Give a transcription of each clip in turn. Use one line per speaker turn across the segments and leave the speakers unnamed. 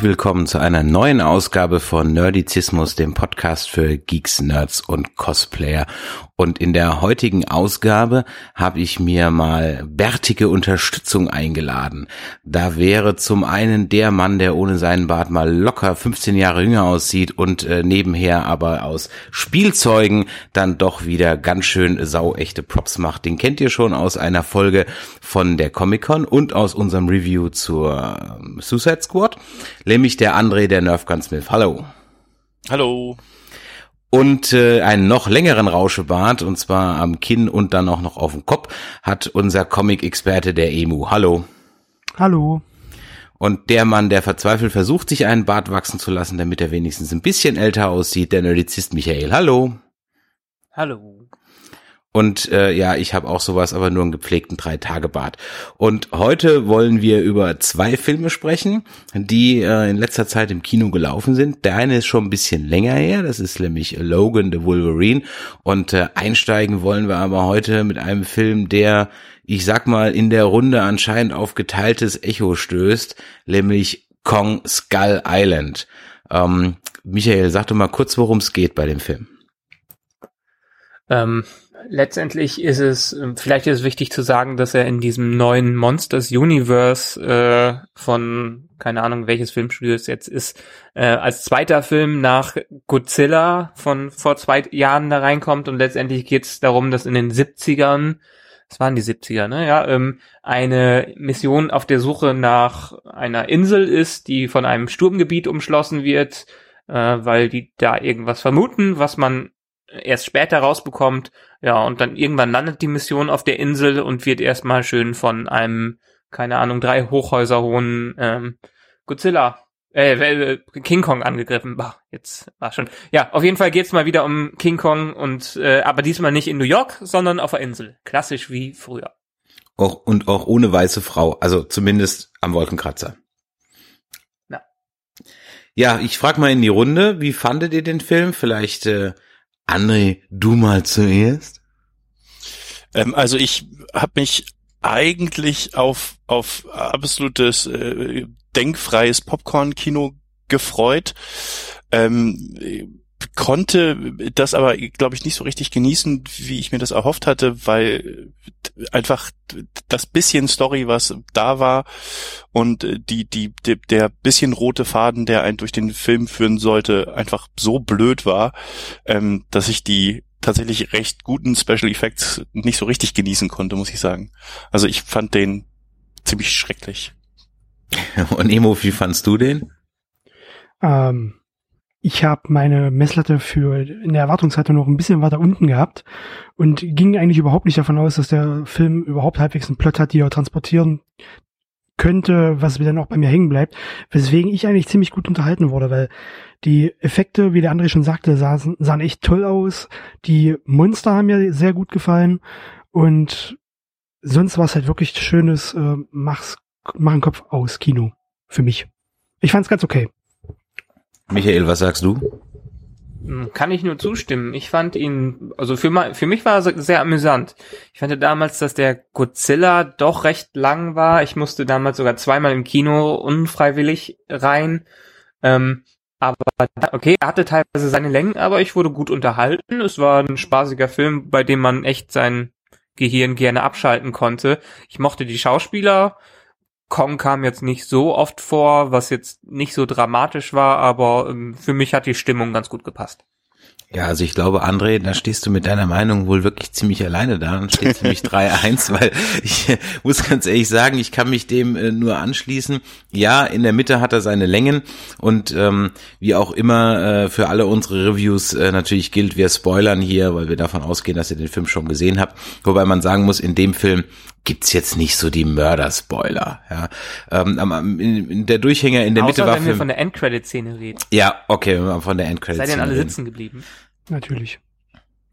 Herzlich willkommen zu einer neuen Ausgabe von Nerdizismus, dem Podcast für Geeks, Nerds und Cosplayer. Und in der heutigen Ausgabe habe ich mir mal bärtige Unterstützung eingeladen. Da wäre zum einen der Mann, der ohne seinen Bart mal locker 15 Jahre jünger aussieht und äh, nebenher aber aus Spielzeugen dann doch wieder ganz schön sauechte Props macht. Den kennt ihr schon aus einer Folge von der Comic-Con und aus unserem Review zur äh, Suicide Squad, nämlich der André, der Nerf Gunsmith. Hallo.
Hallo
und äh, einen noch längeren Rauschebart, und zwar am Kinn und dann auch noch auf dem Kopf, hat unser Comic-Experte der Emu. Hallo.
Hallo.
Und der Mann, der verzweifelt versucht, sich einen Bart wachsen zu lassen, damit er wenigstens ein bisschen älter aussieht, der Nerdizist Michael. Hallo.
Hallo.
Und äh, ja, ich habe auch sowas, aber nur einen gepflegten Drei-Tage-Bart. Und heute wollen wir über zwei Filme sprechen, die äh, in letzter Zeit im Kino gelaufen sind. Der eine ist schon ein bisschen länger her, das ist nämlich Logan the Wolverine. Und äh, einsteigen wollen wir aber heute mit einem Film, der, ich sag mal, in der Runde anscheinend auf geteiltes Echo stößt, nämlich Kong Skull Island. Ähm, Michael, sag doch mal kurz, worum es geht bei dem Film.
Ähm, letztendlich ist es, ähm, vielleicht ist es wichtig zu sagen, dass er in diesem neuen Monsters Universe äh, von, keine Ahnung, welches Filmstudio es jetzt ist, äh, als zweiter Film nach Godzilla von vor zwei Jahren da reinkommt und letztendlich geht es darum, dass in den 70ern, es waren die 70er, ne, ja, ähm, eine Mission auf der Suche nach einer Insel ist, die von einem Sturmgebiet umschlossen wird, äh, weil die da irgendwas vermuten, was man erst später rausbekommt. Ja, und dann irgendwann landet die Mission auf der Insel und wird erstmal schön von einem, keine Ahnung, drei Hochhäuser hohen ähm, Godzilla, äh, äh, King Kong angegriffen. Bah, jetzt war schon. Ja, auf jeden Fall geht's mal wieder um King Kong und äh, aber diesmal nicht in New York, sondern auf der Insel. Klassisch wie früher.
Auch, und auch ohne weiße Frau, also zumindest am Wolkenkratzer. Ja. Ja, ich frag mal in die Runde, wie fandet ihr den Film? Vielleicht äh, André, du mal zuerst.
Ähm, also ich habe mich eigentlich auf auf absolutes äh, denkfreies Popcorn-Kino gefreut. Ähm, konnte das aber, glaube ich, nicht so richtig genießen, wie ich mir das erhofft hatte, weil einfach das bisschen Story, was da war und die, die, die, der bisschen rote Faden, der einen durch den Film führen sollte, einfach so blöd war, ähm, dass ich die tatsächlich recht guten Special Effects nicht so richtig genießen konnte, muss ich sagen. Also ich fand den ziemlich schrecklich.
Und Emo, wie fandst du den?
Ähm, ich habe meine Messlatte für in der Erwartungshaltung noch ein bisschen weiter unten gehabt und ging eigentlich überhaupt nicht davon aus, dass der Film überhaupt halbwegs einen Plot hat, die er transportieren könnte, was mir dann auch bei mir hängen bleibt, weswegen ich eigentlich ziemlich gut unterhalten wurde, weil die Effekte, wie der andere schon sagte, sahen, sahen echt toll aus. Die Monster haben mir sehr gut gefallen und sonst war es halt wirklich schönes äh, mach's, mach einen Kopf aus Kino für mich. Ich fand's ganz okay.
Michael, was sagst du?
Hm, kann ich nur zustimmen. Ich fand ihn, also für, für mich war er sehr amüsant. Ich fand damals, dass der Godzilla doch recht lang war. Ich musste damals sogar zweimal im Kino unfreiwillig rein. Ähm, aber okay, er hatte teilweise seine Längen, aber ich wurde gut unterhalten. Es war ein spaßiger Film, bei dem man echt sein Gehirn gerne abschalten konnte. Ich mochte die Schauspieler. Kong kam jetzt nicht so oft vor, was jetzt nicht so dramatisch war, aber ähm, für mich hat die Stimmung ganz gut gepasst.
Ja, also ich glaube, André, da stehst du mit deiner Meinung wohl wirklich ziemlich alleine da und steht ziemlich 3-1, weil ich muss ganz ehrlich sagen, ich kann mich dem äh, nur anschließen. Ja, in der Mitte hat er seine Längen und ähm, wie auch immer äh, für alle unsere Reviews äh, natürlich gilt, wir spoilern hier, weil wir davon ausgehen, dass ihr den Film schon gesehen habt. Wobei man sagen muss, in dem Film gibt's jetzt nicht so die Mörder-Spoiler. Ja. Ähm, in, in der Durchhänger in der
Außer
Mitte war
wenn wir von der Endcredit-Szene reden.
Ja, okay, wenn wir von der Endcredit-Szene
Seid ihr alle sitzen geblieben?
Natürlich.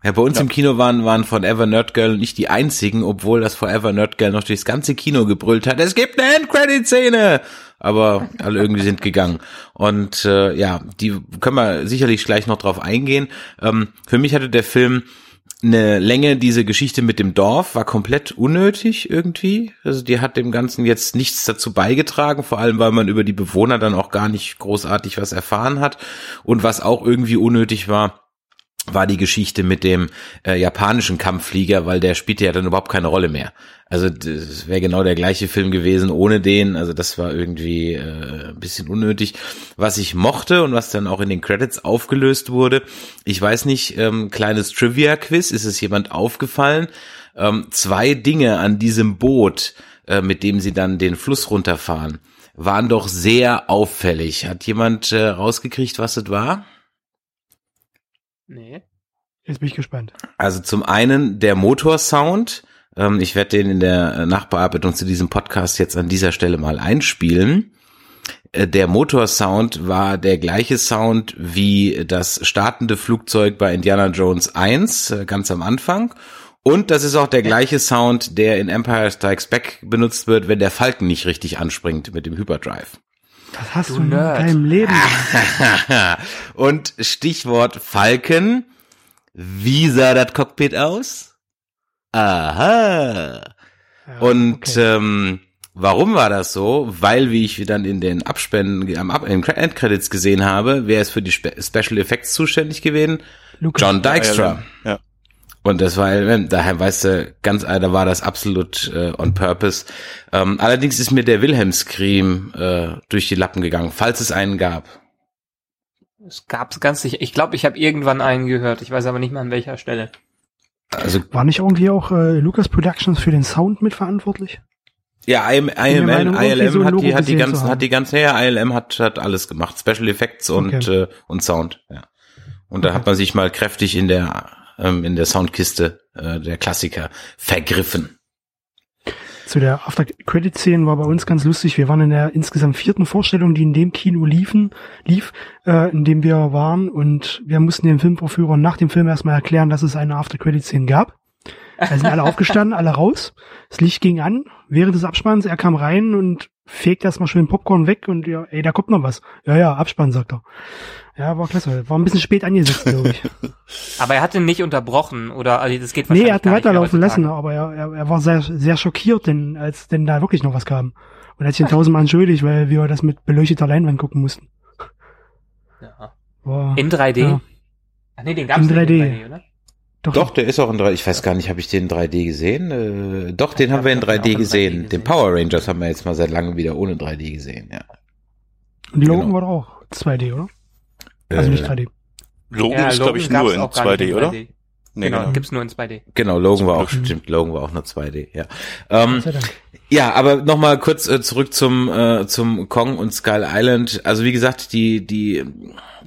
Ja, bei uns ja. im Kino waren, waren Forever Nerd Girl nicht die einzigen, obwohl das Forever Nerd Girl noch durchs ganze Kino gebrüllt hat. Es gibt eine Endcredit-Szene! Aber alle irgendwie sind gegangen. Und äh, ja, die können wir sicherlich gleich noch drauf eingehen. Ähm, für mich hatte der Film eine Länge, diese Geschichte mit dem Dorf war komplett unnötig irgendwie. Also die hat dem Ganzen jetzt nichts dazu beigetragen, vor allem weil man über die Bewohner dann auch gar nicht großartig was erfahren hat. Und was auch irgendwie unnötig war, war die Geschichte mit dem äh, japanischen Kampfflieger, weil der spielte ja dann überhaupt keine Rolle mehr. Also das wäre genau der gleiche Film gewesen ohne den. Also das war irgendwie äh, ein bisschen unnötig. Was ich mochte und was dann auch in den Credits aufgelöst wurde, ich weiß nicht, ähm, kleines Trivia-Quiz, ist es jemand aufgefallen? Ähm, zwei Dinge an diesem Boot, äh, mit dem sie dann den Fluss runterfahren, waren doch sehr auffällig. Hat jemand äh, rausgekriegt, was es war?
Nee. Jetzt bin ich gespannt.
Also zum einen der Motorsound. Ähm, ich werde den in der Nachbearbeitung zu diesem Podcast jetzt an dieser Stelle mal einspielen. Äh, der Motorsound war der gleiche Sound wie das startende Flugzeug bei Indiana Jones 1 äh, ganz am Anfang. Und das ist auch der gleiche Sound, der in Empire Strikes Back benutzt wird, wenn der Falken nicht richtig anspringt mit dem Hyperdrive.
Was hast du, du in deinem Leben?
Und Stichwort Falken. Wie sah das Cockpit aus? Aha. Ja, Und okay. ähm, warum war das so? Weil, wie ich dann in den Abspenden, am Ab in Endcredits gesehen habe, wer ist für die Spe Special Effects zuständig gewesen? Lucas. John Dykstra. Ja. Und das war, daher weißt du, ganz, da war das absolut äh, on purpose. Ähm, allerdings ist mir der Wilhelm Scream äh, durch die Lappen gegangen, falls es einen gab.
Es gab's ganz sicher. Ich glaube, ich habe irgendwann einen gehört. Ich weiß aber nicht mehr an welcher Stelle.
Also war nicht irgendwie auch äh, Lucas Productions für den Sound mitverantwortlich?
Ja, IM, IML, ILM so hat die hat die ganzen hat die ganze ja ILM hat hat alles gemacht, Special Effects und okay. äh, und Sound, ja. Und okay. da hat man sich mal kräftig in der ähm, in der Soundkiste äh, der Klassiker vergriffen.
Zu der After-Credit-Szene war bei uns ganz lustig. Wir waren in der insgesamt vierten Vorstellung, die in dem Kino liefen, lief, äh, in dem wir waren und wir mussten den Filmvorführer nach dem Film erstmal erklären, dass es eine After-Credit-Szene gab. Da sind alle aufgestanden, alle raus. Das Licht ging an während des Abspanns. Er kam rein und fegt erstmal schön Popcorn weg und ja, ey, da kommt noch was. Ja, ja, Abspann, sagt er. Ja, war klasse. War ein bisschen spät angesetzt, glaube ich.
aber er hat ihn nicht unterbrochen, oder? Also das geht
wahrscheinlich Nee, er hat ihn weiterlaufen lassen, aber er, er, er war sehr, sehr schockiert, denn, als denn da wirklich noch was kam. Und er hat sich tausendmal entschuldigt, weil wir das mit beleuchteter Leinwand gucken mussten.
Ja. War, in 3D? Ja.
Ach nee, den gab's in 3D. in 3D, oder?
Doch, doch, der ist auch in 3D. Ich weiß gar nicht, habe ich den in 3D gesehen? Äh, doch, den haben wir in 3D gesehen. 3D gesehen. Den Power Rangers haben wir jetzt mal seit langem wieder ohne 3D gesehen, ja.
Und Logan genau. war doch auch 2D, oder? Also nicht 3D.
Logan ja, ist, glaube ich, nur in 2D, in oder?
Nee, genau, genau, gibt's nur in 2D.
Genau, Logan war auch, stimmt, Logan war auch nur 2D, ja. Ähm, ja, aber nochmal kurz äh, zurück zum, äh, zum Kong und Skull Island. Also wie gesagt, die, die,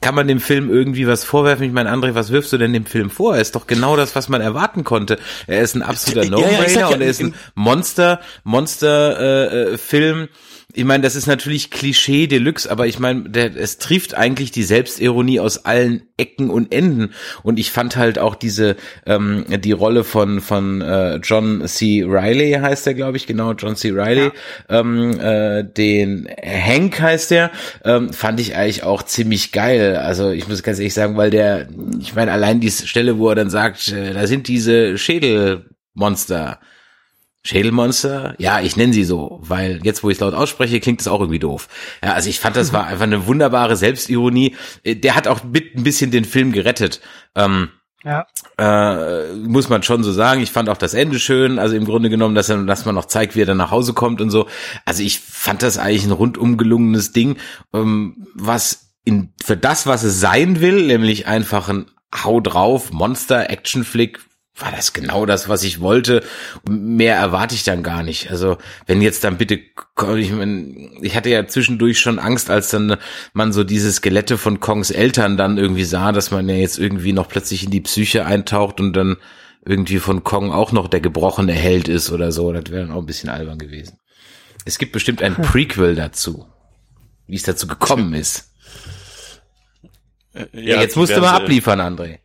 kann man dem Film irgendwie was vorwerfen? Ich meine, André, was wirfst du denn dem Film vor? Er ist doch genau das, was man erwarten konnte. Er ist ein absoluter No-Brainer ja, ja, und er ist ein Monster, Monster, äh, äh, Film ich meine, das ist natürlich Klischee Deluxe, aber ich meine, der, es trifft eigentlich die Selbstironie aus allen Ecken und Enden. Und ich fand halt auch diese ähm, die Rolle von von äh, John C. Riley heißt er, glaube ich, genau John C. Riley, ja. ähm, äh, den Hank heißt der, ähm, fand ich eigentlich auch ziemlich geil. Also ich muss ganz ehrlich sagen, weil der, ich meine, allein die Stelle, wo er dann sagt, äh, da sind diese Schädelmonster Schädelmonster? Ja, ich nenne sie so, weil jetzt, wo ich es laut ausspreche, klingt es auch irgendwie doof. Ja, also ich fand, das war einfach eine wunderbare Selbstironie. Äh, der hat auch mit ein bisschen den Film gerettet. Ähm, ja. Äh, muss man schon so sagen. Ich fand auch das Ende schön. Also im Grunde genommen, dass, er, dass man noch zeigt, wie er dann nach Hause kommt und so. Also ich fand das eigentlich ein rundum gelungenes Ding, ähm, was in, für das, was es sein will, nämlich einfach ein Hau drauf, Monster-Action-Flick, war das genau das, was ich wollte. Mehr erwarte ich dann gar nicht. Also wenn jetzt dann bitte, ich, mein, ich hatte ja zwischendurch schon Angst, als dann man so diese Skelette von Kongs Eltern dann irgendwie sah, dass man ja jetzt irgendwie noch plötzlich in die Psyche eintaucht und dann irgendwie von Kong auch noch der gebrochene Held ist oder so. Das wäre dann auch ein bisschen albern gewesen. Es gibt bestimmt ein Prequel dazu, wie es dazu gekommen ist. Äh, ja, ja, jetzt musst du mal abliefern, André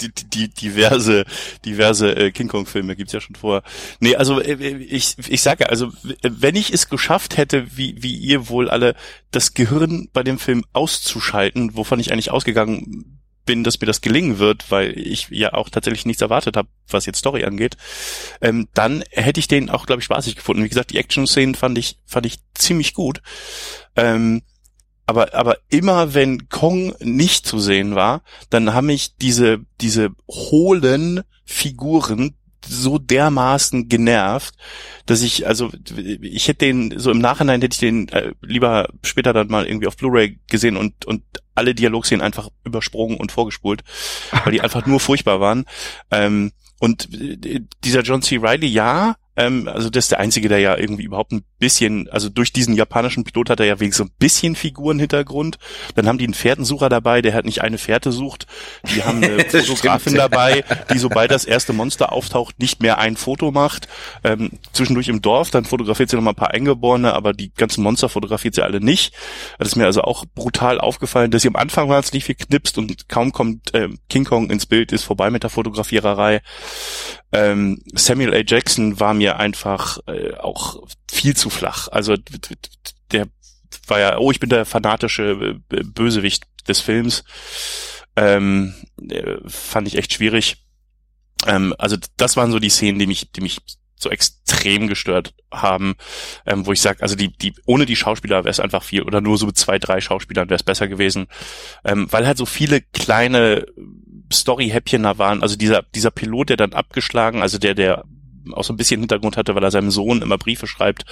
die, die diverse diverse äh, King Kong Filme gibt's ja schon vor. Nee, also äh, ich ich sage also wenn ich es geschafft hätte, wie wie ihr wohl alle das Gehirn bei dem Film auszuschalten, wovon ich eigentlich ausgegangen bin, dass mir das gelingen wird, weil ich ja auch tatsächlich nichts erwartet habe, was jetzt Story angeht, ähm, dann hätte ich den auch, glaube ich, spaßig gefunden. Wie gesagt, die Action-Szenen fand ich, fand ich ziemlich gut. Ähm, aber, aber immer wenn Kong nicht zu sehen war, dann haben mich diese, diese hohlen Figuren so dermaßen genervt, dass ich, also ich hätte den, so im Nachhinein hätte ich den äh, lieber später dann mal irgendwie auf Blu-ray gesehen und, und alle Dialogszenen einfach übersprungen und vorgespult, weil die einfach nur furchtbar waren. Ähm, und äh, dieser John C. Riley, ja, ähm, also das ist der Einzige, der ja irgendwie überhaupt ein bisschen, also durch diesen japanischen Pilot hat er ja wenigstens so ein bisschen Figurenhintergrund. Dann haben die einen Fährtensucher dabei, der halt nicht eine Fährte sucht. Die haben eine Fotografin dabei, die sobald das erste Monster auftaucht, nicht mehr ein Foto macht. Ähm, zwischendurch im Dorf, dann fotografiert sie noch mal ein paar Eingeborene, aber die ganzen Monster fotografiert sie alle nicht. Das ist mir also auch brutal aufgefallen, dass sie am Anfang wahnsinnig viel knipst und kaum kommt äh, King Kong ins Bild, ist vorbei mit der Fotografiererei. Ähm, Samuel A. Jackson war mir einfach äh, auch viel zu flach. Also der war ja, oh, ich bin der fanatische äh, Bösewicht des Films. Ähm, äh, fand ich echt schwierig. Ähm, also das waren so die Szenen, die mich, die mich so extrem gestört haben, ähm, wo ich sage, also die, die, ohne die Schauspieler wäre es einfach viel, oder nur so mit zwei, drei Schauspielern wäre es besser gewesen, ähm, weil halt so viele kleine Story-Häppchen da waren. Also dieser, dieser Pilot, der dann abgeschlagen, also der, der auch so ein bisschen Hintergrund hatte, weil er seinem Sohn immer Briefe schreibt,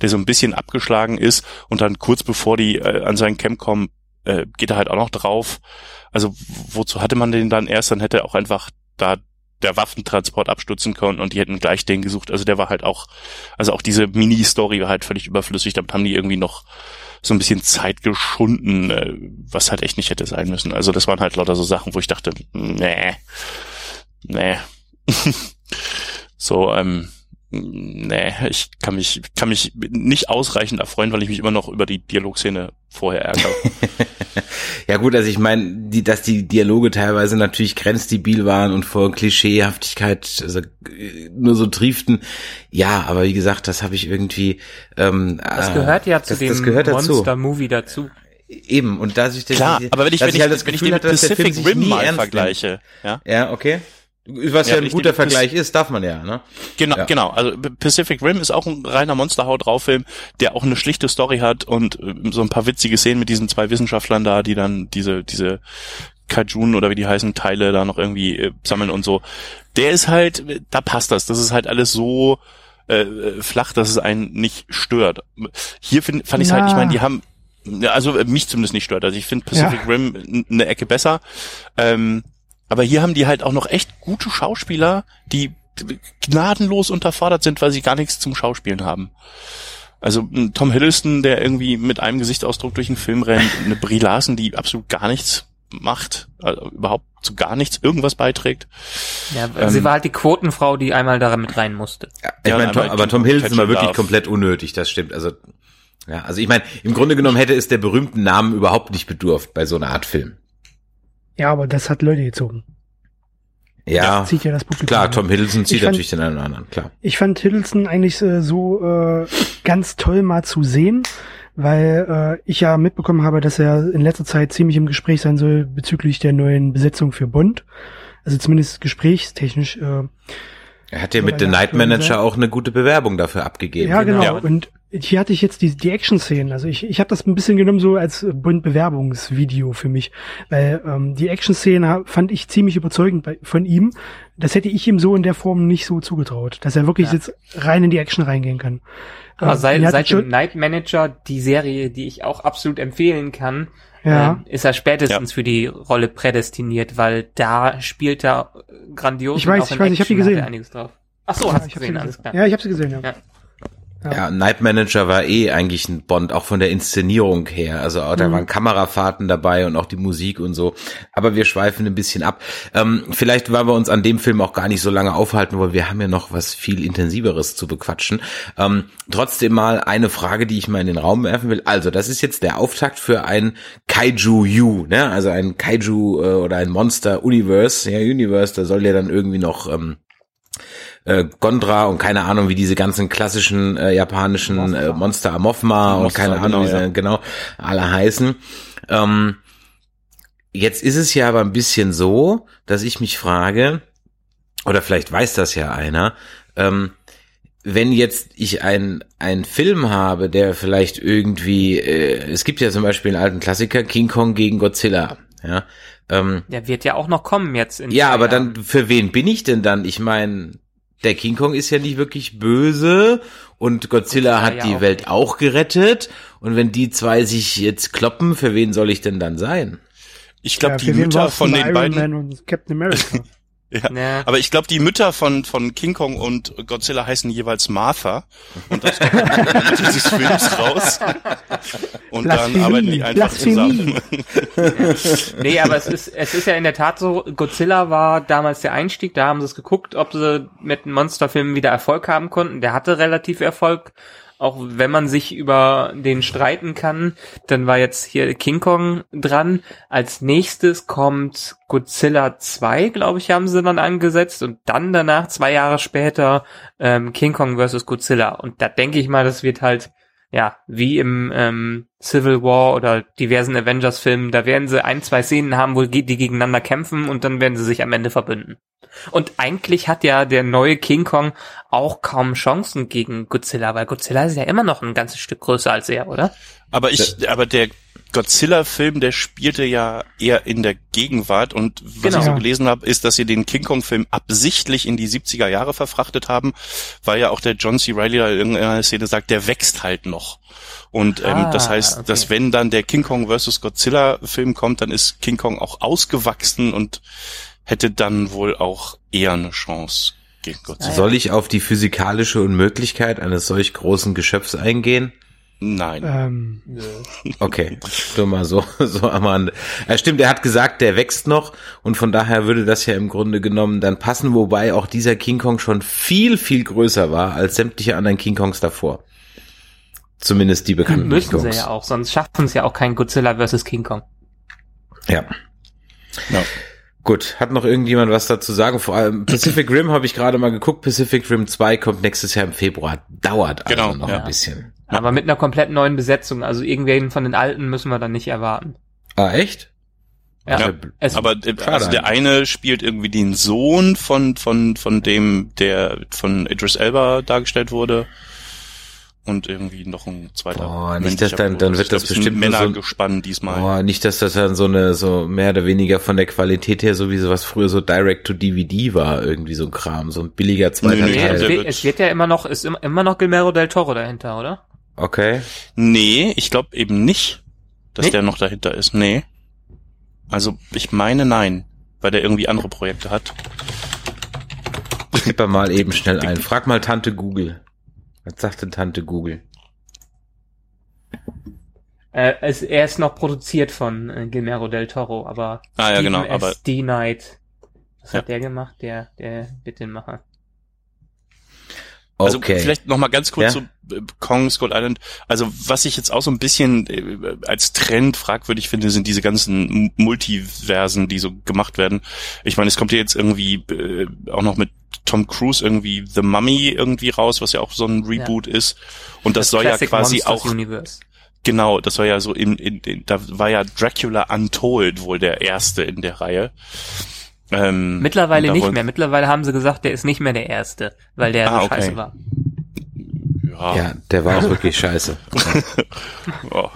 der so ein bisschen abgeschlagen ist und dann kurz bevor die äh, an sein Camp kommen, äh, geht er halt auch noch drauf. Also wozu hatte man den dann erst? Dann hätte er auch einfach da der Waffentransport abstützen können und die hätten gleich den gesucht. Also der war halt auch, also auch diese Mini-Story war halt völlig überflüssig. Damit haben die irgendwie noch so ein bisschen Zeit geschunden, äh, was halt echt nicht hätte sein müssen. Also das waren halt lauter so Sachen, wo ich dachte, nee, nee. so, ähm, nee, ich kann mich, kann mich nicht ausreichend erfreuen, weil ich mich immer noch über die Dialogszene vorher ärgere.
ja gut, also ich meine, die, dass die Dialoge teilweise natürlich grenzdebil waren und vor Klischeehaftigkeit also, nur so trieften. Ja, aber wie gesagt, das habe ich irgendwie. Ähm,
das gehört ja zu das, dem Monster-Movie dazu.
Eben, und da ich
das, Klar, aber wenn ich, wenn ich, halt wenn ich den mit Pacific Rim mal vergleiche, ja?
Ja, okay. Was ja, ja ein guter Vergleich ist, darf man ja, ne?
Genau,
ja.
genau. Also Pacific Rim ist auch ein reiner Monsterhaut drauf Film, der auch eine schlichte Story hat und äh, so ein paar witzige Szenen mit diesen zwei Wissenschaftlern da, die dann diese diese Kajun oder wie die heißen Teile da noch irgendwie äh, sammeln und so. Der ist halt, da passt das. Das ist halt alles so äh, flach, dass es einen nicht stört. Hier find, fand ich halt, ich meine, die haben also mich zumindest nicht stört. Also ich finde Pacific ja. Rim eine Ecke besser. Ähm, aber hier haben die halt auch noch echt gute Schauspieler, die gnadenlos unterfordert sind, weil sie gar nichts zum Schauspielen haben. Also Tom Hiddleston, der irgendwie mit einem Gesichtsausdruck durch den Film rennt, eine Brie Larson, die absolut gar nichts macht, also überhaupt zu gar nichts irgendwas beiträgt.
Ja, ähm, sie war halt die Quotenfrau, die einmal da mit rein musste.
Ja, ich ja, mein, Tom, aber Tom Hiddleston war wirklich komplett unnötig, das stimmt. Also ja, also ich meine, im Grunde genommen hätte es der berühmten Namen überhaupt nicht bedurft bei so einer Art Film.
Ja, aber das hat Leute gezogen.
Ja, das zieht ja das Publikum. Klar, Tom Hiddleston zieht fand, natürlich den einen oder anderen, klar.
Ich fand Hiddleston eigentlich äh, so äh, ganz toll mal zu sehen, weil äh, ich ja mitbekommen habe, dass er in letzter Zeit ziemlich im Gespräch sein soll bezüglich der neuen Besetzung für Bond. Also zumindest gesprächstechnisch. Äh,
er hat ja mit The Night Manager auch eine gute Bewerbung dafür abgegeben.
Ja, genau. Ja. Und hier hatte ich jetzt die, die Action-Szenen. Also ich, ich habe das ein bisschen genommen so als Bewerbungsvideo für mich. Weil ähm, die Action-Szene fand ich ziemlich überzeugend bei, von ihm. Das hätte ich ihm so in der Form nicht so zugetraut, dass er wirklich ja. jetzt rein in die Action reingehen kann.
Aber ähm, seit, seit dem Night Manager, die Serie, die ich auch absolut empfehlen kann, ja. äh, ist er spätestens ja. für die Rolle prädestiniert, weil da spielt er grandios.
Ich weiß, ich weiß, ich habe die gesehen.
Ach so, ja, hast du gesehen, alles klar.
Ja, ich habe sie gesehen, ja. Ja.
Night Manager war eh eigentlich ein Bond, auch von der Inszenierung her. Also auch, da mhm. waren Kamerafahrten dabei und auch die Musik und so. Aber wir schweifen ein bisschen ab. Ähm, vielleicht, weil wir uns an dem Film auch gar nicht so lange aufhalten, weil wir haben ja noch was viel intensiveres zu bequatschen. Ähm, trotzdem mal eine Frage, die ich mal in den Raum werfen will. Also, das ist jetzt der Auftakt für ein Kaiju U, ne? Also ein Kaiju äh, oder ein Monster Universe. Ja, Universe, da soll ja dann irgendwie noch ähm, äh, Gondra und keine Ahnung, wie diese ganzen klassischen äh, japanischen äh, Monster Amorphma und keine Ahnung, genau, wie sie ja. genau alle heißen. Ähm, jetzt ist es ja aber ein bisschen so, dass ich mich frage, oder vielleicht weiß das ja einer, ähm, wenn jetzt ich ein ein Film habe, der vielleicht irgendwie, äh, es gibt ja zum Beispiel einen alten Klassiker, King Kong gegen Godzilla, ja. Ähm,
Der wird ja auch noch kommen jetzt. In
ja, aber
Jahren.
dann, für wen bin ich denn dann? Ich meine, der King Kong ist ja nicht wirklich böse und Godzilla
Godzilla
hat
ja
die
auch
Welt
nicht.
auch gerettet. Und wenn die zwei sich jetzt kloppen, für wen soll ich denn dann sein?
Ich glaube,
Ja,
die Mütter von den
Iron
beiden. Ja.
Ja.
Aber ich glaube, die Mütter von, von King Kong und Godzilla heißen jeweils Martha. Und das kommt dieses Films raus. Und dann
Blasphemie,
arbeiten die einfach
Blasphemie.
zusammen.
Nee, aber es ist, es ist ja in der Tat so, Godzilla war damals der Einstieg, da haben sie es geguckt, ob sie mit den Monsterfilmen wieder Erfolg haben konnten. Der hatte relativ Erfolg. Auch wenn man sich über den streiten kann, dann war jetzt hier King Kong dran. Als nächstes kommt Godzilla 2, glaube ich, haben sie dann angesetzt. Und dann danach, zwei Jahre später, ähm, King Kong vs. Godzilla. Und da denke ich mal, das wird halt ja, wie im ähm, Civil War oder diversen Avengers-Filmen, da werden sie ein, zwei Szenen haben, wo die die gegeneinander kämpfen und dann werden sie sich am Ende verbünden. Und eigentlich hat ja der neue King Kong auch kaum Chancen gegen Godzilla, weil Godzilla ist ja immer noch ein ganzes Stück größer als er, oder?
Aber ich, aber der Godzilla-Film, der spielte ja eher in der Gegenwart und was
Genau.
ich so gelesen habe, ist, dass sie den King Kong-Film absichtlich in die 70er Jahre verfrachtet haben, weil ja auch der John C. Reilly da in irgendeiner Szene sagt, der wächst halt noch. Und ähm,
Ah,
das heißt,
okay.
dass wenn dann der King Kong vs. Godzilla-Film kommt, dann ist King Kong auch ausgewachsen und hätte dann wohl auch eher eine Chance gegen Godzilla.
Soll ich auf die physikalische Unmöglichkeit eines solch großen Geschöpfs eingehen?
Nein.
ähm,
Okay, nur mal so, so am Rande. Ja, stimmt, er hat gesagt, der wächst noch und von daher würde das ja im Grunde genommen dann passen, wobei auch dieser King Kong schon viel, viel größer war als sämtliche anderen King Kongs davor. Zumindest die bekannten
Müssen
King
sie
Kongs.
ja auch, sonst schaffen es ja auch kein Godzilla vs. King Kong.
Ja.
Ja.
Gut, hat noch irgendjemand was dazu sagen? Vor allem Pacific Rim habe ich gerade mal geguckt. Pacific Rim 2 kommt nächstes Jahr im Februar. Dauert also
Genau,
noch
ja.
ein bisschen.
Aber mit einer komplett neuen Besetzung, also irgendwen von den Alten müssen wir dann nicht erwarten.
Ah, echt?
Ja.
Ja,
Es,
Aber äh, also der eine spielt irgendwie den Sohn von von von dem der von Idris Elba dargestellt wurde und irgendwie noch ein zweiter.
Boah, nicht, dass dann- dann wird das
glaub,
bestimmt
ein
nur so
Männergespann diesmal.
Oh, nicht, dass das dann so eine, so mehr oder weniger von der Qualität her, so wie sowas früher so Direct-to-DVD war, irgendwie so ein Kram, so ein billiger zweiter
Nö, nö,
nee, es,
Teil.
wird,
wird-
es wird ja immer noch, ist immer, immer noch Guillermo del Toro dahinter, oder?
Okay.
Nee, ich glaube eben nicht, dass
Nicht?
der noch dahinter ist. Nee. Also ich meine nein, weil der irgendwie andere Projekte hat.
Gib mal eben schnell ein. Frag mal Tante Google. Was sagt denn Tante Google?
Äh, es, er ist noch produziert von äh, Guillermo del Toro, aber
Ah ja, genau,
Stephen
aber
S. D. Knight, was
Ja.
hat der gemacht? Der, der Bittenmacher.
Also
Okay.
vielleicht noch mal ganz kurz
Ja.
zu äh, Kong Skull Island. Also was ich jetzt auch so ein bisschen äh, als Trend fragwürdig finde, sind diese ganzen Multiversen, die so gemacht werden. Ich meine, es kommt ja jetzt irgendwie äh, auch noch mit Tom Cruise irgendwie The Mummy irgendwie raus, was ja auch so ein Reboot ist. Und das, soll ja
Classic
quasi
Monsters
auch
Universe.
genau, das war ja so in, in, in da war ja Dracula Untold wohl der erste in der Reihe. Ähm,
Mittlerweile
da
nicht mehr. Mittlerweile haben sie gesagt, der ist nicht mehr der Erste, weil der
Ah,
so
okay.
scheiße war.
Ja,
ja, der war auch wirklich scheiße.
Oh.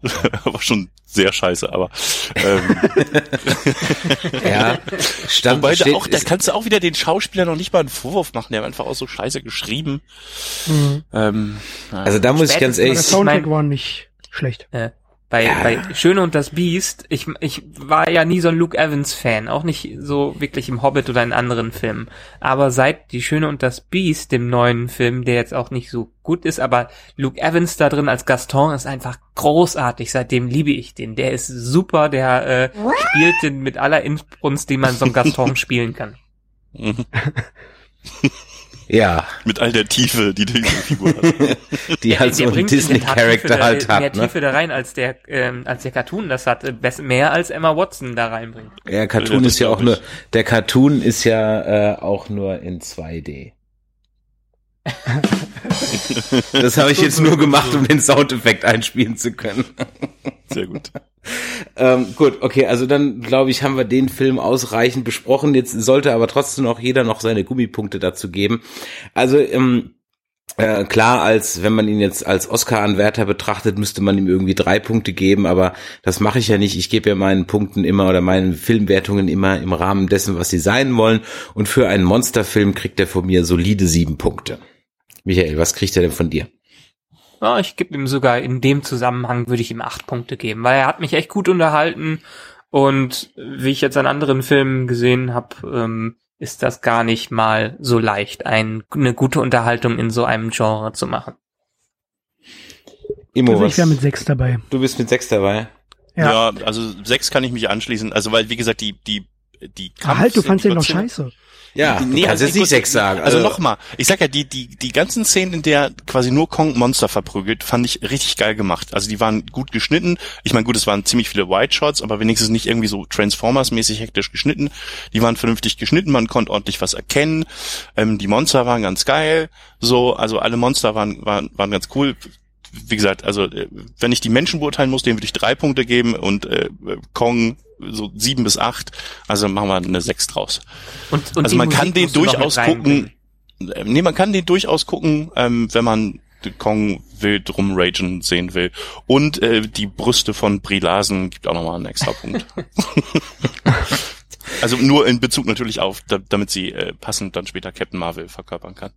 war schon sehr scheiße, aber ähm,
Ja, stand,
Wobei da
steht,
auch, da kannst du auch wieder den Schauspieler noch nicht mal einen Vorwurf machen, der hat einfach auch so scheiße geschrieben.
Mhm.
Ähm,
also da muss ich ganz ehrlich
der
Ich
Soundtrack war nicht schlecht.
Äh, bei, bei Schöne und das Biest, ich, ich war ja nie so ein Luke Evans Fan, auch nicht so wirklich im Hobbit oder in anderen Filmen. Aber seit Die Schöne und das Biest, dem neuen Film, der jetzt auch nicht so gut ist, aber Luke Evans da drin als Gaston ist einfach großartig. Seitdem liebe ich den. Der ist super, der äh, spielt den mit aller Inbrunst, die man so einem Gaston spielen kann.
Ja,
Mit all der Tiefe, die diese Figur hat.
die halt so einen
bringt in der Tat Tiefe
Disney-Charakter halt
Mehr
hat, ne?
Tiefe da rein, als der, ähm, als der Cartoon das hat. Äh, Mehr als Emma Watson da reinbringt.
Ja, Cartoon
das
ist ja auch nur, der Cartoon ist ja äh, auch nur in 2D. das habe ich jetzt nur gemacht, um den Soundeffekt einspielen zu können.
Sehr gut.
ähm, gut, okay, also dann glaube ich, haben wir den Film ausreichend besprochen. Jetzt sollte aber trotzdem noch jeder noch seine Gummipunkte dazu geben. Also ähm, äh, klar, als wenn man ihn jetzt als Oscar-Anwärter betrachtet, müsste man ihm irgendwie drei Punkte geben, aber das mache ich ja nicht. Ich gebe ja meinen Punkten immer oder meinen Filmwertungen immer im Rahmen dessen, was sie sein wollen. Und für einen Monsterfilm kriegt er von mir solide sieben Punkte. Michael, was kriegt er denn von dir?
Ja, ich gebe ihm sogar in dem Zusammenhang würde ich ihm acht Punkte geben, weil er hat mich echt gut unterhalten und wie ich jetzt an anderen Filmen gesehen habe, ähm, ist das gar nicht mal so leicht, ein, eine gute Unterhaltung in so einem Genre zu machen.
Imo, also ich wäre mit sechs dabei.
Du bist mit sechs dabei.
Ja. ja, also sechs kann ich mich anschließen. Also weil, wie gesagt, die, die, die
Kampf Halt, du fandst den doch scheiße.
Ja, nee, kannst also jetzt nicht sechs sagen.
Also, also nochmal, ich sag ja, die, die, die ganzen Szenen, in der quasi nur Kong Monster verprügelt, fand ich richtig geil gemacht. Also die waren gut geschnitten. Ich meine, gut, es waren ziemlich viele White Shots, aber wenigstens nicht irgendwie so Transformers-mäßig hektisch geschnitten. Die waren vernünftig geschnitten, man konnte ordentlich was erkennen. Ähm, die Monster waren ganz geil. So, also alle Monster waren, waren, waren ganz cool wie gesagt, also äh, wenn ich die Menschen beurteilen muss, denen würde ich drei Punkte geben und äh, Kong so sieben bis acht. Also machen wir eine sechs draus. Und, und also man Musik kann den durchaus gucken. Äh, nee, man kann den durchaus gucken, ähm, wenn man Kong wild rumragen sehen will. Und äh, die Brüste von Brie Larsen gibt auch nochmal einen extra Punkt. also nur in Bezug natürlich auf, damit sie äh, passend dann später Captain Marvel verkörpern kann.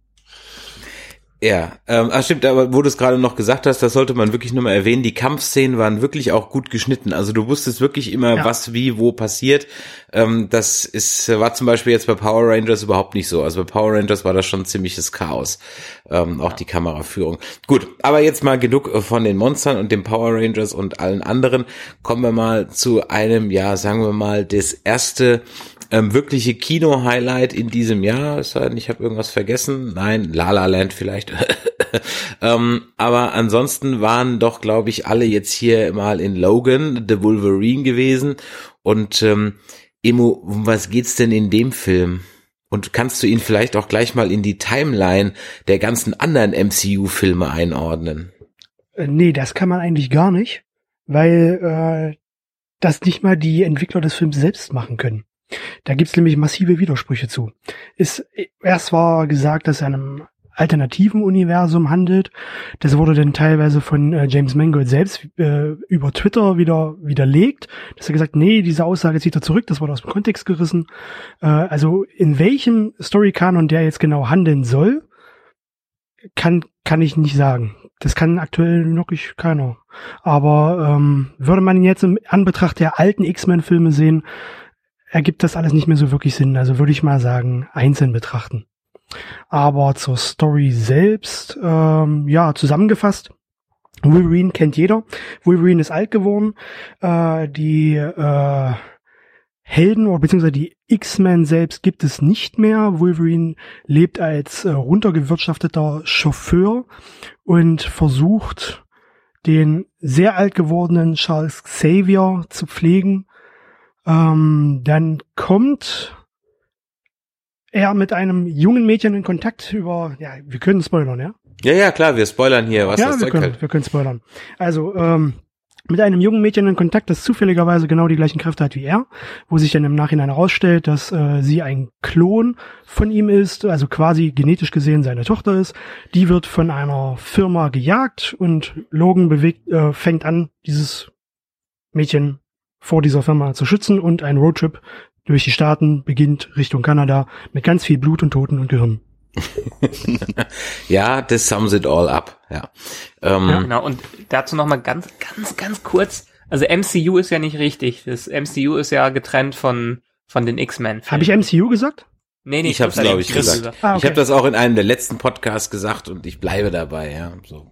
Ja, ähm, ach stimmt, aber wo du es gerade noch gesagt hast, das sollte man wirklich nur mal erwähnen, die Kampfszenen waren wirklich auch gut geschnitten. Also du wusstest wirklich immer, ja. was wie wo passiert. Ähm, das ist war zum Beispiel jetzt bei Power Rangers überhaupt nicht so. Also bei Power Rangers war das schon ziemliches Chaos, ähm, auch ja. die Kameraführung. Gut, aber jetzt mal genug von den Monstern und den Power Rangers und allen anderen. Kommen wir mal zu einem, ja, sagen wir mal, das erste ähm, wirkliche Kino-Highlight in diesem Jahr, sei denn, ich habe irgendwas vergessen. Nein, La La Land vielleicht. ähm, aber ansonsten waren doch, glaube ich, alle jetzt hier mal in Logan, The Wolverine gewesen. Und ähm, Emo, um was geht's denn in dem Film? Und kannst du ihn vielleicht auch gleich mal in die Timeline der ganzen anderen MCU-Filme einordnen?
Äh, nee, das kann man eigentlich gar nicht, weil äh, das nicht mal die Entwickler des Films selbst machen können. Da gibt's nämlich massive Widersprüche zu. Ist, erst war gesagt, dass es einem alternativen Universum handelt. Das wurde dann teilweise von äh, James Mangold selbst äh, über Twitter wieder widerlegt. Dass er gesagt, nee, diese Aussage zieht er zurück, das wurde aus dem Kontext gerissen. Äh, also in welchem Story-Kanon der jetzt genau handeln soll, kann, kann ich nicht sagen. Das kann aktuell wirklich keiner. Aber ähm, würde man ihn jetzt im Anbetracht der alten X-Men-Filme sehen, ergibt das alles nicht mehr so wirklich Sinn. Also würde ich mal sagen, einzeln betrachten. Aber zur Story selbst, ähm, ja, zusammengefasst. Wolverine kennt jeder. Wolverine ist alt geworden. Äh, die äh, Helden oder beziehungsweise die X-Men selbst gibt es nicht mehr. Wolverine lebt als äh, runtergewirtschafteter Chauffeur und versucht, den sehr alt gewordenen Charles Xavier zu pflegen ähm, dann kommt er mit einem jungen Mädchen in Kontakt über, ja, wir können spoilern, ja?
Ja, ja, klar, wir spoilern hier, was
ja,
das
wir
Zeug
können, hält. wir können spoilern. Also, ähm, mit einem jungen Mädchen in Kontakt, das zufälligerweise genau die gleichen Kräfte hat wie er, wo sich dann im Nachhinein herausstellt, dass äh, sie ein Klon von ihm ist, also quasi genetisch gesehen seine Tochter ist. Die wird von einer Firma gejagt und Logan bewegt, äh, fängt an, dieses Mädchen vor dieser Firma zu schützen und ein Roadtrip durch die Staaten beginnt Richtung Kanada mit ganz viel Blut und Toten und Gehirn.
ja, das sums it all up. Ja.
Ähm, ja. Genau. Und dazu noch mal ganz, ganz, ganz kurz. Also MCU ist ja nicht richtig. Das MCU ist ja getrennt von von den X-Men.
Habe ich MCU gesagt?
Nee, nee, ich habe es glaube ich gesagt. gesagt. Ah, okay. Ich habe das auch in einem der letzten Podcasts gesagt und ich bleibe dabei. Ja, so.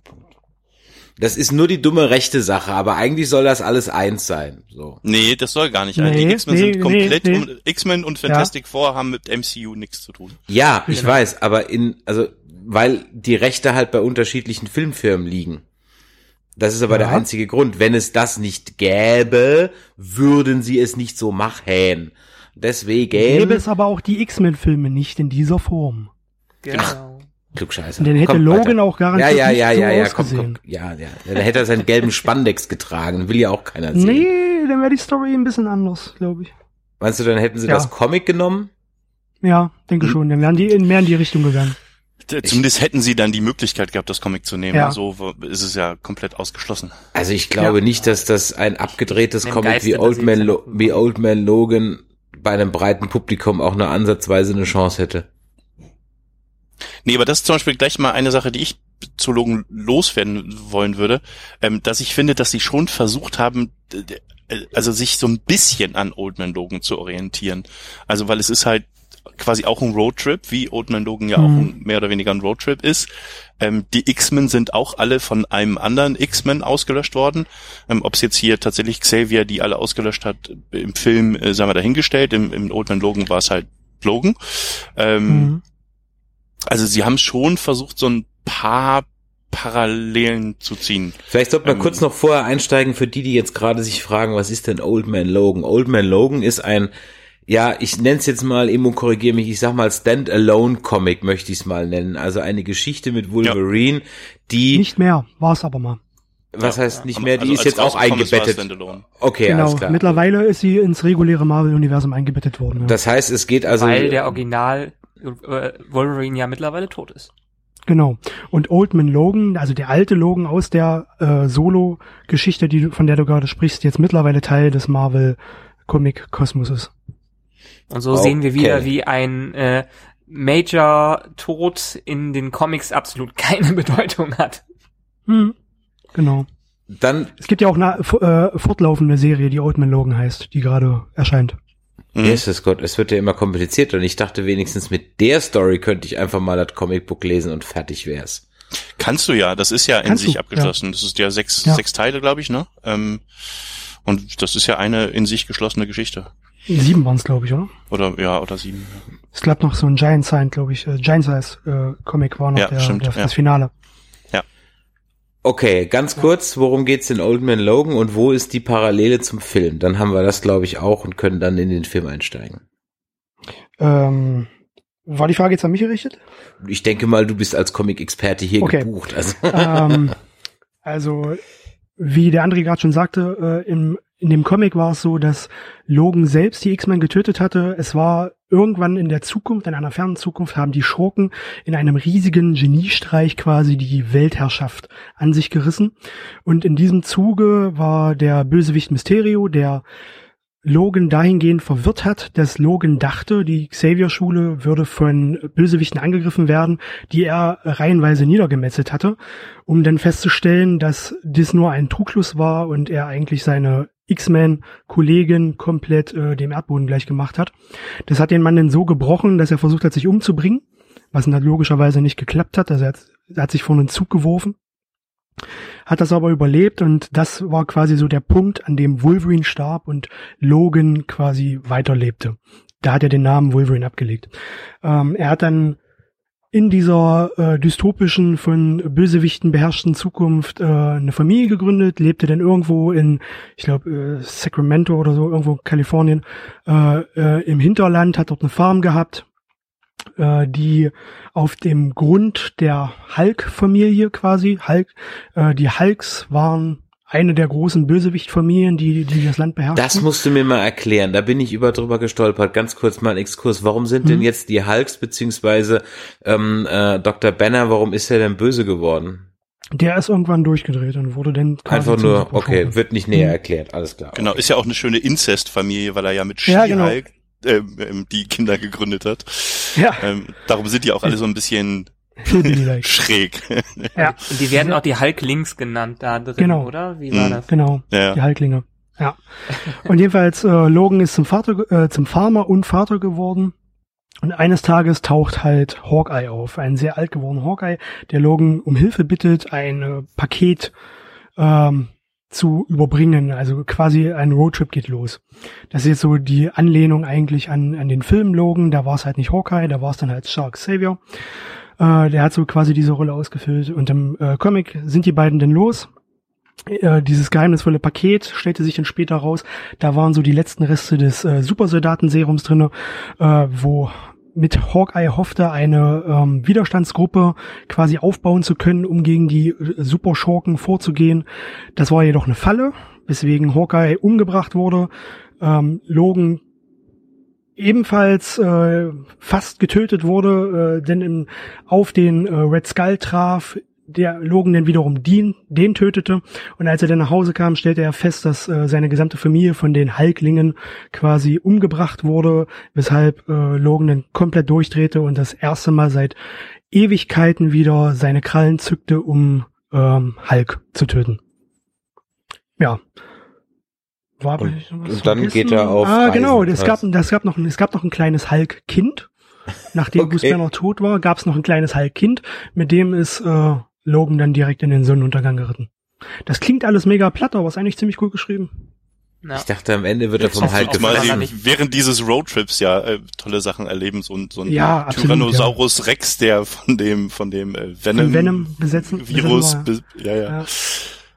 Das ist nur die dumme rechte Sache, aber eigentlich soll das alles eins sein. So.
Nee, das soll gar nicht. Nee, die X-Men nee, sind komplett nee, nee. X-Men und Fantastic ja. Four haben mit MCU nichts zu tun.
Ja, ich genau. weiß, aber in also weil die Rechte halt bei unterschiedlichen Filmfirmen liegen. Das ist aber ja. der einzige Grund. Wenn es das nicht gäbe, würden sie es nicht so machen. Deswegen.
Gäbe es aber auch die X-Men-Filme nicht in dieser Form.
Genau. Klugscheißer.
Und den hätte
Komm,
Logan
weiter.
auch garantiert
ja, ja, ja,
nicht so
ja, ja, komm,
ausgesehen.
komm, ja, ja. Dann hätte er seinen gelben Spandex getragen. Will ja auch keiner sehen.
Nee, dann wäre die Story ein bisschen anders, glaube ich.
Meinst du, dann hätten sie
Ja.
das Comic genommen?
Ja, denke
Hm.
schon. Dann wären die in mehr in die Richtung gegangen.
Zumindest hätten sie dann die Möglichkeit gehabt, das Comic zu nehmen.
Ja.
So w- ist es ja komplett ausgeschlossen.
Also ich glaube
Ja.
nicht, dass das ein abgedrehtes
Im
Comic wie Old, Man Lo wie Old Man Logan bei einem breiten Publikum auch nur ansatzweise eine Chance hätte.
Nee, aber das ist zum Beispiel gleich mal eine Sache, die ich zu Logan loswerden wollen würde, ähm, dass ich finde, dass sie schon versucht haben, äh, also sich so ein bisschen an Old Man Logan zu orientieren. Also weil es ist halt quasi auch ein Roadtrip, wie Old Man Logan ja auch
Mhm.
ein, mehr oder weniger ein Roadtrip ist. Ähm, die X-Men sind auch alle von einem anderen X-Men ausgelöscht worden. Ähm, Ob es jetzt hier tatsächlich Xavier die alle ausgelöscht hat, im Film äh, sagen wir dahingestellt. Im, im Old Man Logan war es halt Logan. Ähm,
Mhm.
Also sie haben schon versucht, so ein paar Parallelen zu ziehen.
Vielleicht sollte man
Ähm,
kurz noch vorher einsteigen für die, die jetzt gerade sich fragen, was ist denn Old Man Logan? Old Man Logan ist ein, ja, ich nenne es jetzt mal, Emo korrigiere mich, ich sag mal Stand-Alone-Comic möchte ich es mal nennen. Also eine Geschichte mit Wolverine, die,
Nicht mehr, war es aber mal.
was
Ja,
heißt nicht mehr, die
also
ist jetzt auch eingebettet. Okay, alles
genau.
klar.
Mittlerweile ist sie ins reguläre Marvel-Universum eingebettet worden. Ja.
Das heißt, es geht also,
weil der Original Wolverine ja mittlerweile tot ist.
Genau. Und Old Man Logan, also der alte Logan aus der äh, Solo-Geschichte, die du, von der du gerade sprichst, jetzt mittlerweile Teil des Marvel-Comic-Kosmos ist.
Und so
Okay.
sehen wir wieder, wie ein äh, Major-Tod in den Comics absolut keine Bedeutung hat.
Hm. Genau.
dann
Es gibt ja auch eine äh, fortlaufende Serie, die Old Man Logan heißt, die gerade erscheint.
Mhm.
Jesus Gott, es wird ja immer komplizierter und ich dachte wenigstens mit der Story könnte ich einfach mal das Comicbook lesen und fertig wär's.
Kannst du ja, das ist ja in
Kannst
sich
du,
abgeschlossen. Das ist ja sechs,
Ja.
sechs Teile, glaube ich, ne? Ähm, und das ist ja eine in sich geschlossene Geschichte.
Sieben waren es, glaube ich, oder?
Oder ja, oder sieben.
Es gab noch so ein Giant Sign, glaube ich. Äh, Giant Size äh, Comic war noch
Ja,
der,
stimmt,
der,
ja.
das Finale.
Okay, ganz kurz, worum geht's in Old Man Logan und wo ist die Parallele zum Film? Dann haben wir das, glaube ich, auch und können dann in den Film einsteigen.
Ähm, war die Frage jetzt an mich gerichtet?
Ich denke mal, du bist als Comic-Experte hier
Okay.
gebucht. Also.
ähm, also, wie der André gerade schon sagte, äh, im, in dem Comic war es so, dass Logan selbst die X-Men getötet hatte. Es war irgendwann in der Zukunft, in einer fernen Zukunft, haben die Schurken in einem riesigen Geniestreich quasi die Weltherrschaft an sich gerissen. Und in diesem Zuge war der Bösewicht Mysterio, der Logan dahingehend verwirrt hat, dass Logan dachte, die Xavier-Schule würde von Bösewichten angegriffen werden, die er reihenweise niedergemetzelt hatte, um dann festzustellen, dass dies nur ein Trugschluss war und er eigentlich seine X-Men-Kollegin komplett äh, dem Erdboden gleich gemacht hat. Das hat den Mann dann so gebrochen, dass er versucht hat, sich umzubringen, was dann logischerweise nicht geklappt hat. Also er hat, er hat sich vor einen Zug geworfen hat das aber überlebt und das war quasi so der Punkt, an dem Wolverine starb und Logan quasi weiterlebte. Da hat er den Namen Wolverine abgelegt. Ähm, er hat dann in dieser äh, dystopischen, von Bösewichten beherrschten Zukunft äh, eine Familie gegründet, lebte dann irgendwo in, ich glaube, äh, Sacramento oder so, irgendwo in Kalifornien, äh, äh, im Hinterland, hat dort eine Farm gehabt, äh, die auf dem Grund der Hulk-Familie quasi, Hulk, äh, die Hulks waren eine der großen Bösewicht-Familien, die, die das Land beherrschten.
Das musst du mir mal erklären. Da bin ich über drüber gestolpert. Ganz kurz mal ein Exkurs. Warum sind denn
Mhm.
jetzt die Hulks beziehungsweise ähm, äh, Dr. Banner, warum ist er denn böse geworden?
der ist irgendwann durchgedreht und wurde dann quasi
Einfach nur, okay, wird nicht näher
Mhm.
erklärt. Alles klar.
Genau, ist ja auch eine schöne Inzestfamilie, weil er ja mit
Ja, genau.
Ähm, ähm, die Kinder gegründet hat.
Ja,
Ähm, darum sind die auch alle so ein bisschen schräg.
ja,
Und die werden auch die Hulklings genannt da drin,
Genau.
oder? Wie war
Mhm.
das?
genau.
ja.
Die Halklinge. Ja. Und jedenfalls, äh, Logan ist zum Vater, äh, zum Farmer und Vater geworden. Und eines Tages taucht halt Hawkeye auf, ein sehr alt gewordener Hawkeye, der Logan um Hilfe bittet, ein äh, Paket ähm, zu überbringen. Also quasi ein Roadtrip geht los. Das ist jetzt so die Anlehnung eigentlich an, an den Film Logan. Da war es halt nicht Hawkeye, da war es dann halt Shark Savior. Äh, der hat so quasi diese Rolle ausgefüllt. Und im äh, Comic sind die beiden denn los. Äh, dieses geheimnisvolle Paket stellte sich dann später raus. Da waren so die letzten Reste des äh, Supersoldatenserums drinne, äh, wo mit Hawkeye hoffte, eine ähm, Widerstandsgruppe quasi aufbauen zu können, um gegen die äh, Superschurken vorzugehen. Das war jedoch eine Falle, weswegen Hawkeye umgebracht wurde. Ähm, Logan ebenfalls äh, fast getötet wurde, äh, denn im, auf den äh, Red Skull traf, der Logan dann wiederum den, den tötete. Und als er dann nach Hause kam, stellte er fest, dass äh, seine gesamte Familie von den Hulklingen quasi umgebracht wurde, weshalb äh, Logan dann komplett durchdrehte und das erste Mal seit Ewigkeiten wieder seine Krallen zückte, um ähm, Hulk zu töten. Ja.
War und, und dann geht er auf.
Ah, genau. Es gab, das gab noch, es gab noch ein kleines Hulk-Kind. Nachdem okay. Bruce Banner tot war, gab es noch ein kleines Hulk-Kind, mit dem ist äh, Logan dann direkt in den Sonnenuntergang geritten. Das klingt alles mega platt, aber ist eigentlich ziemlich cool geschrieben.
Ja. Ich dachte, am Ende wird er vom Hulk
gefallen. Während dieses Roadtrips ja äh, tolle Sachen erleben, so, so ein ja, Tyrannosaurus ja. Rex, der von dem von dem äh, Venom, von
Venom besetzen,
Virus, be ja, ja, ja,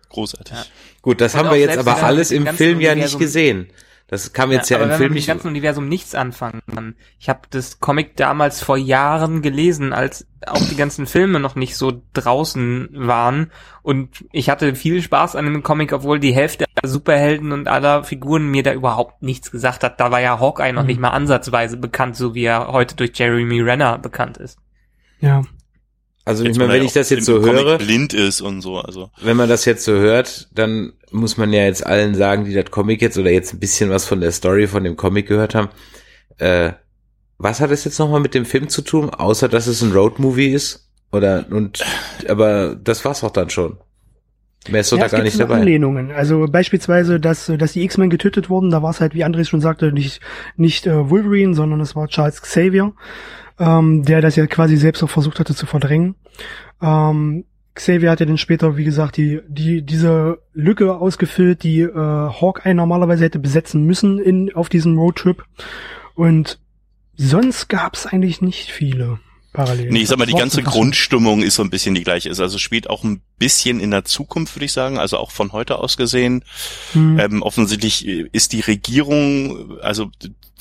großartig.
Gut, das Und haben wir jetzt aber alles im Film ja nicht gesehen. Das kam jetzt ja, ja im Film nicht.
mit dem ganzen Universum nichts anfangen kann. Ich habe das Comic damals vor Jahren gelesen, als auch die ganzen Filme noch nicht so draußen waren. Und ich hatte viel Spaß an dem Comic, obwohl die Hälfte der Superhelden und aller Figuren mir da überhaupt nichts gesagt hat. Da war ja Hawkeye noch mhm. nicht mal ansatzweise bekannt, so wie er heute durch Jeremy Renner bekannt ist.
Ja.
Also jetzt ich meine, wenn ich das jetzt so Comic höre,
blind ist und so, also
wenn man das jetzt so hört, dann muss man ja jetzt allen sagen, die das Comic jetzt oder jetzt ein bisschen was von der Story von dem Comic gehört haben. Äh, was hat es jetzt nochmal mit dem Film zu tun, außer dass es ein Roadmovie ist? Oder und aber das war's auch dann schon. Mehr ist doch ja, da gar nicht dabei.
Anlehnungen. Also beispielsweise, dass, dass die X-Men getötet wurden, da war es halt, wie Andres schon sagte, nicht, nicht äh, Wolverine, sondern es war Charles Xavier ähm, der das ja quasi selbst auch versucht hatte zu verdrängen. Ähm, Xavier hat ja dann später, wie gesagt, die, die, diese Lücke ausgefüllt, die äh, Hawkeye normalerweise hätte besetzen müssen in, auf diesem Roadtrip. Und sonst gab es eigentlich nicht viele
parallel. Nee, ich sag mal, die ganze Grundstimmung ist so ein bisschen die gleiche. Ist also spielt auch ein bisschen in der Zukunft, würde ich sagen, also auch von heute aus gesehen. Hm. Ähm, offensichtlich ist die Regierung, also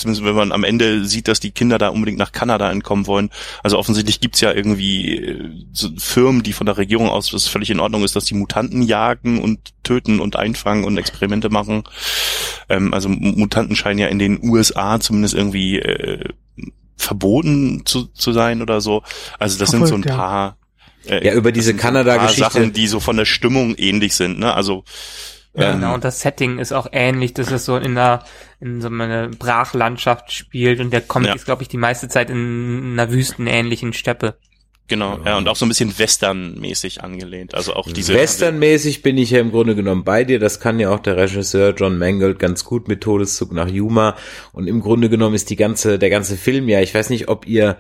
zumindest wenn man am Ende sieht, dass die Kinder da unbedingt nach Kanada entkommen wollen. Also offensichtlich gibt's ja irgendwie äh, so Firmen, die von der Regierung aus, was völlig in Ordnung ist, dass die Mutanten jagen und töten und einfangen und Experimente machen. Ähm, also Mutanten scheinen ja in den USA zumindest irgendwie äh, verboten zu, zu sein oder so. Also das Verfolgt, sind so ein paar
äh, ja über diese Kanada-Geschichte
Sachen, die so von der Stimmung ähnlich sind. Ne? Also
ja, ähm, genau, und das Setting ist auch ähnlich, dass es so in einer, in so einer Brachlandschaft spielt und der Comic ja. ist, glaube ich, die meiste Zeit in einer wüstenähnlichen Steppe.
Genau, ja, und auch so ein bisschen Western-mäßig angelehnt. Also auch diese.
Western-mäßig bin ich ja im Grunde genommen bei dir. Das kann ja auch der Regisseur John Mangold ganz gut mit Todeszug nach Yuma. Und im Grunde genommen ist die ganze, der ganze Film ja, ich weiß nicht, ob ihr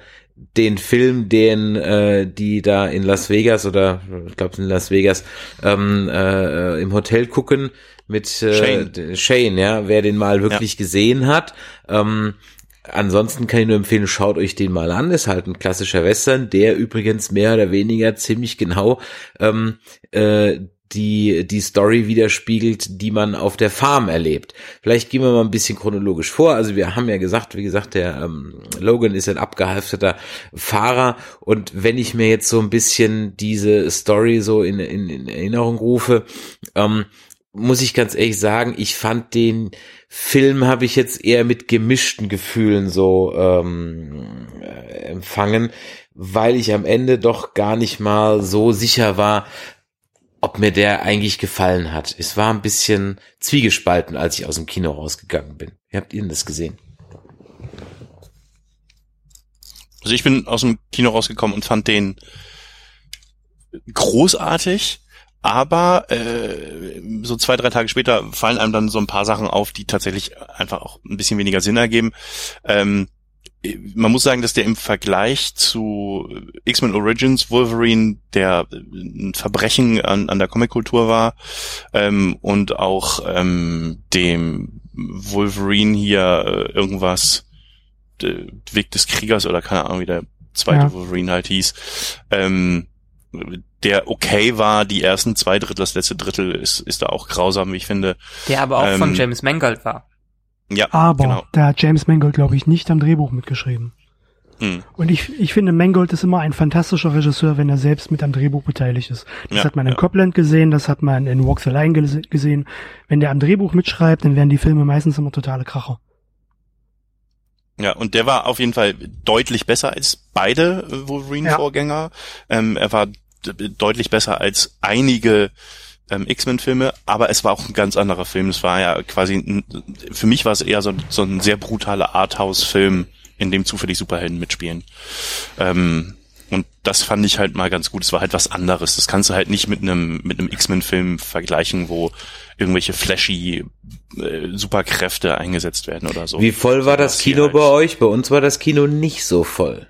den Film, den äh, die da in Las Vegas oder ich glaube in Las Vegas ähm, äh, im Hotel gucken mit äh, Shane. Shane, ja, wer den mal wirklich ja. gesehen hat. Ähm, Ansonsten kann ich nur empfehlen, schaut euch den mal an. Ist halt ein klassischer Western, der übrigens mehr oder weniger ziemlich genau ähm, äh, die die Story widerspiegelt, die man auf der Farm erlebt. Vielleicht gehen wir mal ein bisschen chronologisch vor. Also wir haben ja gesagt, wie gesagt, der ähm, Logan ist ein abgehalfterter Fahrer und wenn ich mir jetzt so ein bisschen diese Story so in, in, in Erinnerung rufe, ähm, muss ich ganz ehrlich sagen, ich fand den Film habe ich jetzt eher mit gemischten Gefühlen so ähm, äh, empfangen, weil ich am Ende doch gar nicht mal so sicher war, ob mir der eigentlich gefallen hat. Es war ein bisschen zwiegespalten, als ich aus dem Kino rausgegangen bin. Wie habt ihr denn das gesehen?
Also ich bin aus dem Kino rausgekommen und fand den großartig. Aber äh, so zwei, drei Tage später fallen einem dann so ein paar Sachen auf, die tatsächlich einfach auch ein bisschen weniger Sinn ergeben. Ähm, man muss sagen, dass der im Vergleich zu X-Men Origins Wolverine der ein Verbrechen an, an der Comickultur war ähm, und auch ähm, dem Wolverine hier äh, irgendwas äh, Weg des Kriegers oder keine Ahnung, wie der zweite ja. Wolverine halt hieß. Ähm, der okay war, die ersten zwei Drittel, das letzte Drittel ist, ist da auch grausam, wie ich finde.
Der aber auch ähm, von James Mangold war.
Ja, aber genau. da hat James Mangold, glaube ich, nicht am Drehbuch mitgeschrieben. Mhm. Und ich, ich finde, Mangold ist immer ein fantastischer Regisseur, wenn er selbst mit am Drehbuch beteiligt ist. Das ja, hat man in ja. Copland gesehen, das hat man in Walks the Line gesehen. Wenn der am Drehbuch mitschreibt, dann werden die Filme meistens immer totale Kracher.
Ja, und der war auf jeden Fall deutlich besser als beide Wolverine-Vorgänger. Ja. Ähm, er war deutlich besser als einige ähm, X-Men-Filme, aber es war auch ein ganz anderer Film. Es war ja quasi, ein, für mich war es eher so, so ein sehr brutaler Arthouse-Film, in dem zufällig Superhelden mitspielen. Ähm, und das fand ich halt mal ganz gut. Es war halt was anderes. Das kannst du halt nicht mit einem mit einem X-Men-Film vergleichen, wo irgendwelche flashy äh, Superkräfte eingesetzt werden oder so.
Wie voll war das, das Kino halt. bei euch? Bei uns war das Kino nicht so voll.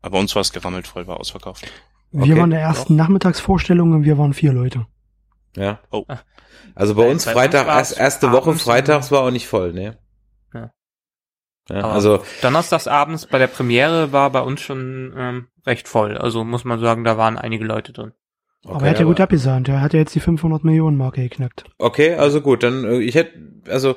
Aber bei uns war es gerammelt voll, war ausverkauft.
Wir okay. waren in der ersten Nachmittagsvorstellung und wir waren vier Leute.
Ja. Oh. Also bei, bei uns bei Freitag, uns erste Woche freitags war auch nicht voll, ne? Ja.
ja also Donnerstags abends bei der Premiere war bei uns schon ähm, recht voll. Also muss man sagen, da waren einige Leute drin.
Okay, aber er hat ja gut abgesahnt. Er hat ja jetzt die 500 Millionen Marke geknackt.
Okay, also gut, dann äh, ich hätte also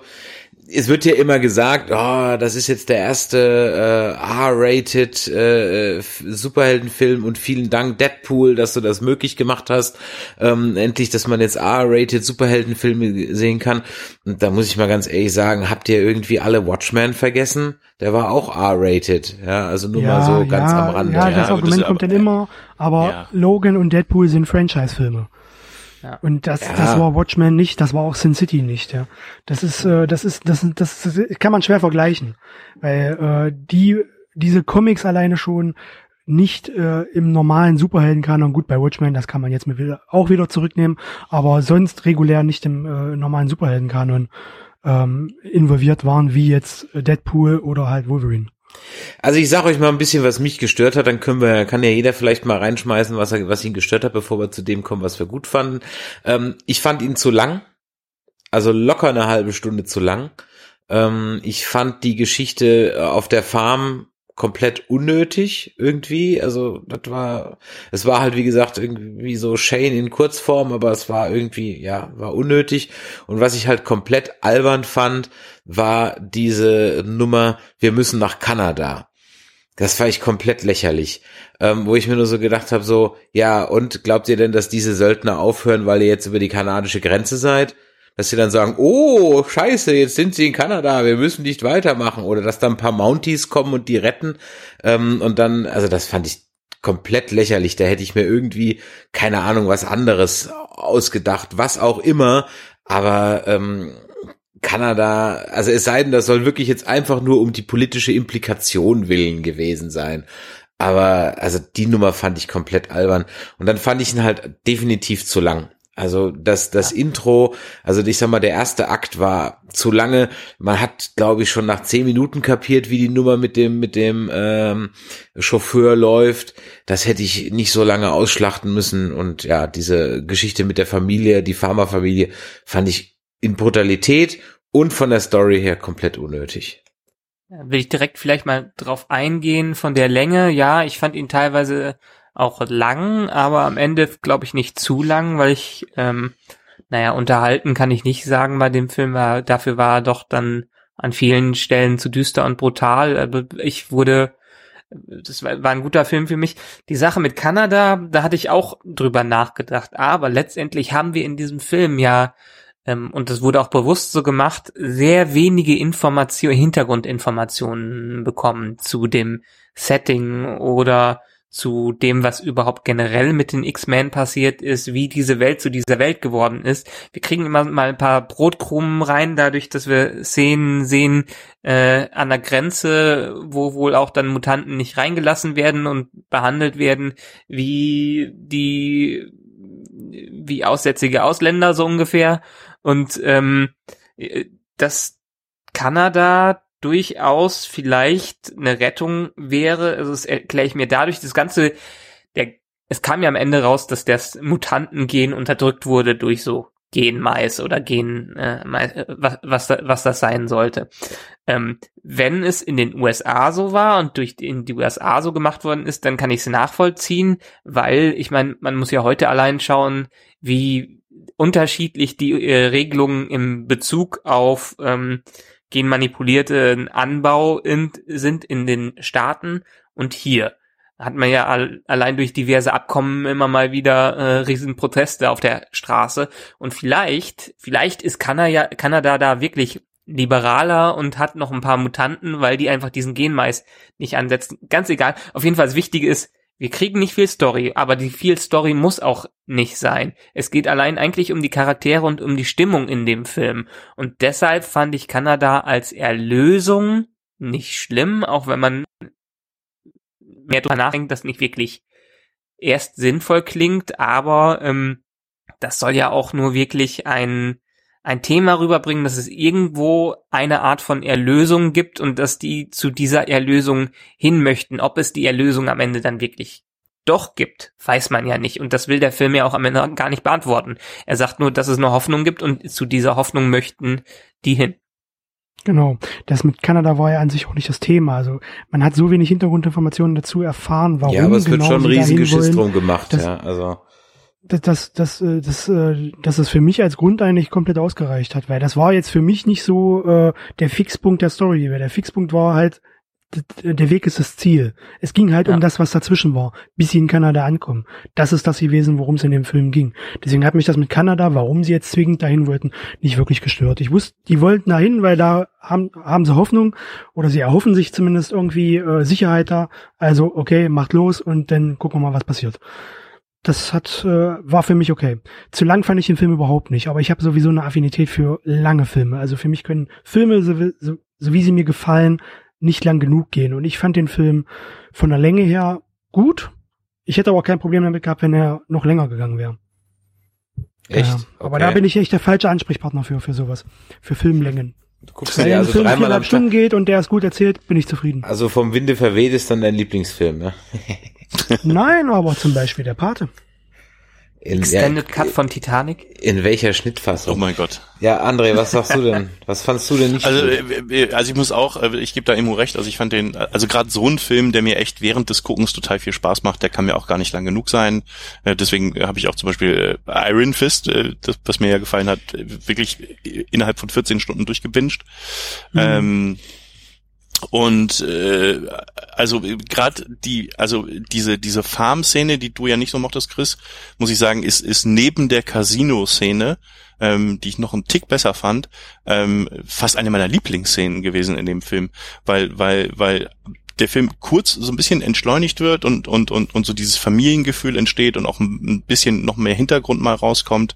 es wird ja immer gesagt, oh, das ist jetzt der erste äh, R-rated äh, Superheldenfilm und vielen Dank Deadpool, dass du das möglich gemacht hast. Ähm, endlich, dass man jetzt R-rated Superheldenfilme sehen kann. Und da muss ich mal ganz ehrlich sagen, habt ihr irgendwie alle Watchmen vergessen? Der war auch R-rated, ja, also nur ja, mal so ganz
ja,
am Rande.
Ja, das ja, Argument kommt dann immer, aber Logan und Deadpool sind Franchise-Filme. Ja. Und das, ja. das war Watchmen nicht, das war auch Sin City nicht, ja. Das ist, äh, das ist, das, das, das kann man schwer vergleichen, weil äh, die, diese Comics alleine schon nicht äh, im normalen Superheldenkanon, gut bei Watchmen, das kann man jetzt mit wieder, auch wieder zurücknehmen, aber sonst regulär nicht im äh, normalen Superheldenkanon ähm, involviert waren, wie jetzt Deadpool oder halt Wolverine.
Also ich sage euch mal ein bisschen, was mich gestört hat, dann können wir, kann ja jeder vielleicht mal reinschmeißen, was, er, was ihn gestört hat, bevor wir zu dem kommen, was wir gut fanden. Ähm, ich fand ihn zu lang, also locker eine halbe Stunde zu lang. Ähm, ich fand die Geschichte auf der Farm komplett unnötig irgendwie. Also das war, es war halt wie gesagt irgendwie so Shane in Kurzform, aber es war irgendwie ja war unnötig. Und was ich halt komplett albern fand, war diese Nummer, wir müssen nach Kanada. Das war ich komplett lächerlich, ähm, wo ich mir nur so gedacht habe, so ja und glaubt ihr denn, dass diese Söldner aufhören, weil ihr jetzt über die kanadische Grenze seid? Dass sie dann sagen, oh, scheiße, jetzt sind sie in Kanada, wir müssen nicht weitermachen. Oder dass dann ein paar Mounties kommen und die retten. Ähm, und dann, also das fand ich komplett lächerlich. Da hätte ich mir irgendwie, keine Ahnung, was anderes ausgedacht, was auch immer. Aber ähm, Kanada, also es sei denn, das soll wirklich jetzt einfach nur um die politische Implikation willen gewesen sein. Aber also die Nummer fand ich komplett albern. Und dann fand ich ihn halt definitiv zu lang. Also das, das ja. Intro, also ich sag mal, der erste Akt war zu lange. Man hat, glaube ich, schon nach zehn Minuten kapiert, wie die Nummer mit dem, mit dem ähm, Chauffeur läuft. Das hätte ich nicht so lange ausschlachten müssen. Und ja, diese Geschichte mit der Familie, die Pharmafamilie, fand ich in Brutalität und von der Story her komplett unnötig.
Will ich direkt vielleicht mal drauf eingehen von der Länge. Ja, ich fand ihn teilweise auch lang, aber am Ende glaube ich nicht zu lang, weil ich, ähm, naja, unterhalten kann ich nicht sagen bei dem Film, war, dafür war er doch dann an vielen Stellen zu düster und brutal. Also ich wurde, das war, war ein guter Film für mich. Die Sache mit Kanada, da hatte ich auch drüber nachgedacht, aber letztendlich haben wir in diesem Film ja ähm, und das wurde auch bewusst so gemacht, sehr wenige Informationen, Hintergrundinformationen bekommen zu dem Setting oder zu dem, was überhaupt generell mit den X-Men passiert ist, wie diese Welt zu dieser Welt geworden ist. Wir kriegen immer mal ein paar Brotkrumen rein, dadurch, dass wir Szenen sehen äh, an der Grenze, wo wohl auch dann Mutanten nicht reingelassen werden und behandelt werden, wie die wie aussätzige Ausländer so ungefähr. Und ähm, das Kanada durchaus vielleicht eine Rettung wäre. Also das erkläre ich mir dadurch. Das Ganze, der, es kam ja am Ende raus, dass das Mutantengen unterdrückt wurde durch so Genmais oder Gen, äh, was, was, was das sein sollte. Ähm, wenn es in den USA so war und durch in die USA so gemacht worden ist, dann kann ich es nachvollziehen, weil ich meine, man muss ja heute allein schauen, wie unterschiedlich die äh, Regelungen im Bezug auf ähm, genmanipulierten Anbau in, sind in den Staaten Und hier hat man ja all, allein durch diverse Abkommen immer mal wieder äh, riesen Proteste auf der Straße. Und vielleicht, vielleicht ist Kanada, Kanada da wirklich liberaler und hat noch ein paar Mutanten, weil die einfach diesen Genmais nicht ansetzen. Ganz egal. Auf jeden Fall das Wichtige ist, wir kriegen nicht viel Story, aber die viel Story muss auch nicht sein. Es geht allein eigentlich um die Charaktere und um die Stimmung in dem Film. Und deshalb fand ich Kanada als Erlösung nicht schlimm, auch wenn man mehr drüber nachdenkt, das nicht wirklich erst sinnvoll klingt, aber ähm, das soll ja auch nur wirklich ein ein Thema rüberbringen, dass es irgendwo eine Art von Erlösung gibt und dass die zu dieser Erlösung hin möchten. Ob es die Erlösung am Ende dann wirklich doch gibt, weiß man ja nicht. Und das will der Film ja auch am Ende gar nicht beantworten. Er sagt nur, dass es eine Hoffnung gibt und zu dieser Hoffnung möchten die hin.
Genau. Das mit Kanada war ja an sich auch nicht das Thema. Also man hat so wenig Hintergrundinformationen dazu erfahren, warum. Ja, aber es
genau wird schon ein riesiges Schiss drum gemacht, ja. Also
das, das, das, äh, das, äh, dass es für mich als Grund eigentlich komplett ausgereicht hat, weil das war jetzt für mich nicht so äh, der Fixpunkt der Story, weil der Fixpunkt war halt, der Weg ist das Ziel. Es ging halt ja. um das, was dazwischen war, bis sie in Kanada ankommen. Das ist das gewesen, worum es in dem Film ging. Deswegen hat mich das mit Kanada, warum sie jetzt zwingend dahin wollten, nicht wirklich gestört. Ich wusste, die wollten dahin, weil da haben, haben sie Hoffnung oder sie erhoffen sich zumindest irgendwie äh, Sicherheit da. Also okay, macht los und dann gucken wir mal, was passiert das hat äh, war für mich okay. Zu lang fand ich den Film überhaupt nicht, aber ich habe sowieso eine Affinität für lange Filme. Also für mich können Filme, so, so, so wie sie mir gefallen, nicht lang genug gehen. Und ich fand den Film von der Länge her gut. Ich hätte aber auch kein Problem damit gehabt, wenn er noch länger gegangen wäre.
Echt? Ja,
okay. Aber da bin ich echt der falsche Ansprechpartner für, für sowas. Für Filmlängen.
Du guckst Wenn dir also Film dreimal am
Stunden geht und der ist gut erzählt, bin ich zufrieden.
Also vom Winde verweht ist dann dein Lieblingsfilm, ne?
Nein, aber zum Beispiel der Pate.
In, Extended ja, Cut von Titanic?
In welcher Schnittfassung?
Oh mein Gott.
Ja, André, was sagst du denn? Was fandst du denn nicht
Also, gut? Äh, äh, also ich muss auch, äh, ich gebe da Immo recht, also ich fand den, also gerade so ein Film, der mir echt während des Guckens total viel Spaß macht, der kann mir auch gar nicht lang genug sein. Deswegen habe ich auch zum Beispiel Iron Fist, das, was mir ja gefallen hat, wirklich innerhalb von 14 Stunden durchgebinged. Mhm. Ähm, und äh, also gerade die, also diese diese Farm-Szene, die du ja nicht so mochtest, Chris, muss ich sagen, ist ist neben der Casino-Szene, ähm, die ich noch einen Tick besser fand, ähm, fast eine meiner Lieblingsszenen gewesen in dem Film, weil weil weil der Film kurz so ein bisschen entschleunigt wird und und und und so dieses Familiengefühl entsteht und auch ein bisschen noch mehr Hintergrund mal rauskommt.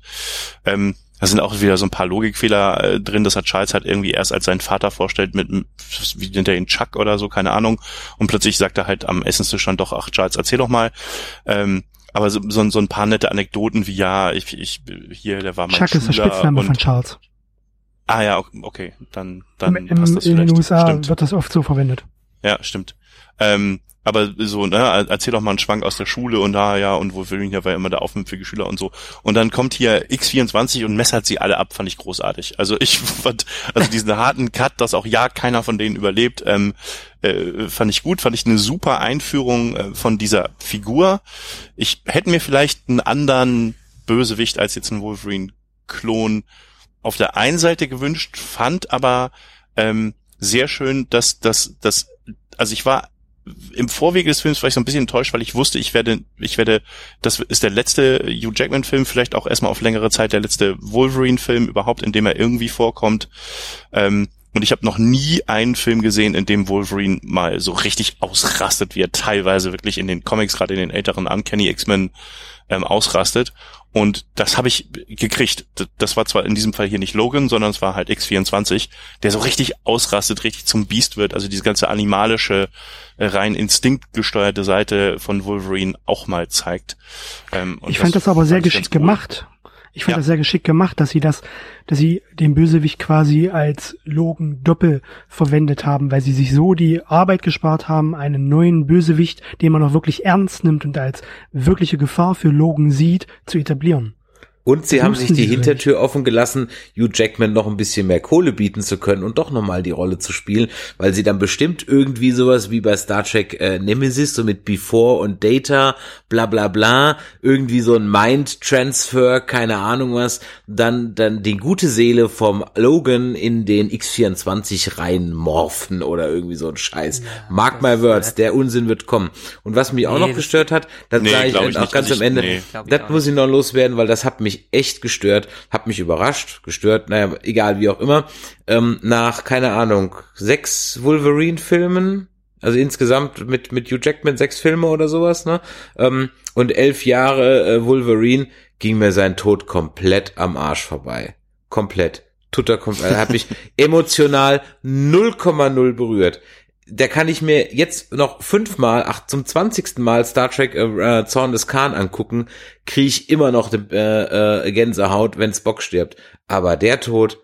Ähm, da sind auch wieder so ein paar Logikfehler äh, drin, dass er Charles halt irgendwie erst als seinen Vater vorstellt mit, wie nennt er ihn, Chuck oder so, keine Ahnung. Und plötzlich sagt er halt am Essenstisch schon doch, ach Charles, erzähl doch mal. Ähm, aber so, so, so ein paar nette Anekdoten wie, ja, ich, ich hier, der war mein
Chuck
Schüler
ist der Spitzname von Charles.
Ah ja, okay, dann, dann
Im, im, In den USA stimmt. wird das oft so verwendet.
Ja, stimmt. Ähm, aber so, ne, erzähl doch mal einen Schwank aus der Schule und da, ja, und Wolverine war ja immer der aufmüpfige Schüler und so. Und dann kommt hier X24 und messert sie alle ab, fand ich großartig. Also ich fand, also diesen harten Cut, dass auch ja keiner von denen überlebt, ähm, äh, fand ich gut, fand ich eine super Einführung äh, von dieser Figur. Ich hätte mir vielleicht einen anderen Bösewicht als jetzt ein Wolverine-Klon auf der einen Seite gewünscht, fand aber ähm, sehr schön, dass, dass, dass, also ich war im Vorwege des Films ich so ein bisschen enttäuscht, weil ich wusste, ich werde, ich werde, das ist der letzte Hugh Jackman Film, vielleicht auch erstmal auf längere Zeit der letzte Wolverine Film überhaupt, in dem er irgendwie vorkommt. Ähm, und ich habe noch nie einen Film gesehen, in dem Wolverine mal so richtig ausrastet, wie er teilweise wirklich in den Comics, gerade in den älteren Uncanny X-Men ähm, ausrastet. Und das habe ich gekriegt. Das war zwar in diesem Fall hier nicht Logan, sondern es war halt X24, der so richtig ausrastet, richtig zum Biest wird. Also diese ganze animalische, äh, rein instinktgesteuerte Seite von Wolverine auch mal zeigt.
Ähm, ich fand das, das aber sehr geschickt gemacht. Ich fand ja. das sehr geschickt gemacht, dass sie das, dass sie den Bösewicht quasi als Logan Doppel verwendet haben, weil sie sich so die Arbeit gespart haben, einen neuen Bösewicht, den man auch wirklich ernst nimmt und als wirkliche Gefahr für Logan sieht, zu etablieren.
Und sie
Das
haben sich die Hintertür offen gelassen, Hugh Jackman noch ein bisschen mehr Kohle bieten zu können und doch nochmal die Rolle zu spielen, weil sie dann bestimmt irgendwie sowas wie bei Star Trek äh, Nemesis, so mit Before und Data, bla bla bla, irgendwie so ein Mind-Transfer, keine Ahnung was, dann, dann die gute Seele vom Logan in den X24 reinmorphen oder irgendwie so ein Scheiß. Mark my words, der Unsinn wird kommen. Und was mich auch
Nee,
noch
das-
gestört hat, das
Nee,
sage ich, auch
nicht,
ganz
dass
am Ende,
nee.
Das
auch
muss ich noch loswerden, weil das hat mich echt gestört, hat mich überrascht, gestört, naja, egal wie auch immer. Ähm, nach, keine Ahnung, sechs Wolverine-Filmen, also insgesamt mit, mit Hugh Jackman sechs Filme oder sowas, ne? Ähm, und elf Jahre äh, Wolverine ging mir sein Tod komplett am Arsch vorbei. Komplett. Tut er komplett. Er hat mich emotional 0,0 berührt. Der kann ich mir jetzt noch fünfmal, ach, zum zwanzigsten Mal Star Trek äh, äh, Zorn des Khan angucken, kriege ich immer noch die, äh, äh, Gänsehaut, wenn Spock stirbt. Aber der Tod,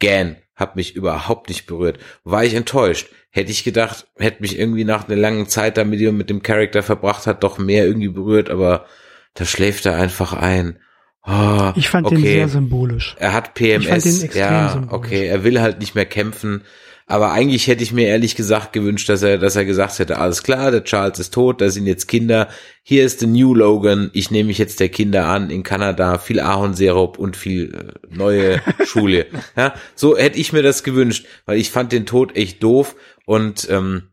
Gan, hat mich überhaupt nicht berührt. War ich enttäuscht. Hätte ich gedacht, hätte mich irgendwie nach einer langen Zeit, damit er mit dem Charakter verbracht hat, doch mehr irgendwie berührt, aber da schläft er einfach ein. Oh,
Ich fand den sehr symbolisch.
er hat
Ich fand den
PMS,
extrem
ja,
symbolisch.
okay, er will halt nicht mehr kämpfen. Aber eigentlich hätte ich mir ehrlich gesagt gewünscht, dass er, dass er gesagt hätte, alles klar, der Charles ist tot, da sind jetzt Kinder, hier ist der New Logan, ich nehme mich jetzt der Kinder an in Kanada, viel Ahornsirup und viel äh, neue Schule. Ja, so hätte ich mir das gewünscht, weil ich fand den Tod echt doof. Und ähm,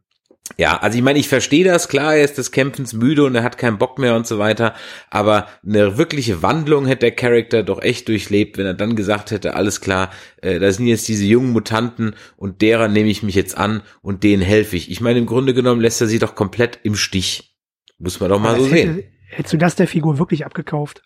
ja, also ich meine, ich verstehe das, klar, er ist des Kämpfens müde und er hat keinen Bock mehr und so weiter, aber eine wirkliche Wandlung hätte der Charakter doch echt durchlebt, wenn er dann gesagt hätte, alles klar, äh, da sind jetzt diese jungen Mutanten und derer nehme ich mich jetzt an und denen helfe ich. Ich meine, im Grunde genommen lässt er sie doch komplett im Stich. Muss man doch mal
Aber
so
das
sehen.
hätte, hättest du das der Figur wirklich abgekauft?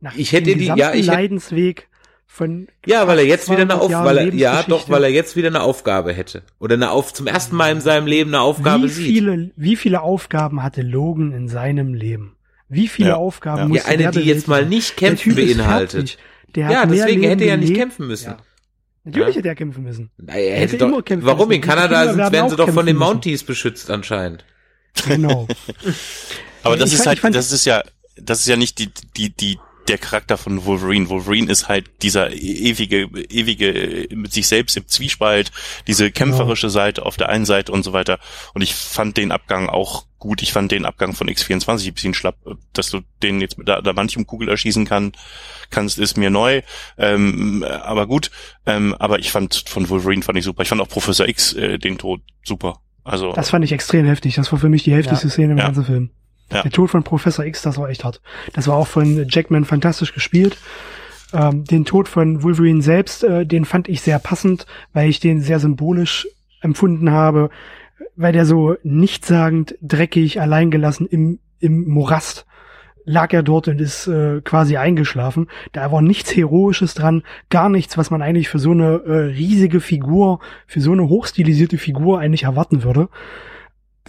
Nach
Ich hätte die- ja, ich hätte-
Leidensweg von
Ja, weil er jetzt wieder eine
200
Auf,
Jahren
weil er, ja, doch, weil er jetzt wieder eine Aufgabe hätte. Oder eine Auf, zum ersten Mal in seinem Leben eine Aufgabe
wie
sieht.
viele, wie viele Aufgaben hatte Logan in seinem Leben? Wie viele
Ja,
Aufgaben
ja.
Ja,
musste
eine,
der
die jetzt mal nicht kämpfen beinhaltet. Ja, deswegen hätte er ja nicht kämpfen müssen.
Ja. Natürlich
Ja?
hätte er kämpfen müssen.
Na, er
hätte
hätte
immer
doch,
kämpfen
warum?
müssen.
In Kanada sind,
werden
sie doch von den
müssen.
Mounties beschützt anscheinend.
Genau.
Aber
Ich
das ist halt, das ist ja, das ist ja nicht die, die, die, der Charakter von Wolverine. Wolverine ist halt dieser ewige, ewige, mit sich selbst im Zwiespalt, diese kämpferische Seite auf der einen Seite und so weiter. Und ich fand den Abgang auch gut. Ich fand den Abgang von X24 ein bisschen schlapp, dass du den jetzt mit der Adamantium-Kugel erschießen kann, kannst, ist mir neu. Ähm, aber gut. Ähm, aber ich fand von Wolverine fand ich super. Ich fand auch Professor X äh, den Tod super. Also
Das fand ich extrem heftig. Das war für mich die heftigste
Ja.
Szene im
Ja.
ganzen Film.
Ja.
Der Tod von Professor X, das war echt hart. Das war auch von Jackman fantastisch gespielt. Ähm, den Tod von Wolverine selbst, äh, den fand ich sehr passend, weil ich den sehr symbolisch empfunden habe, weil der so nichtssagend, dreckig, alleingelassen im, im Morast lag er dort und ist äh, quasi eingeschlafen. Da war nichts Heroisches dran, gar nichts, was man eigentlich für so eine äh, riesige Figur, für so eine hochstilisierte Figur eigentlich erwarten würde.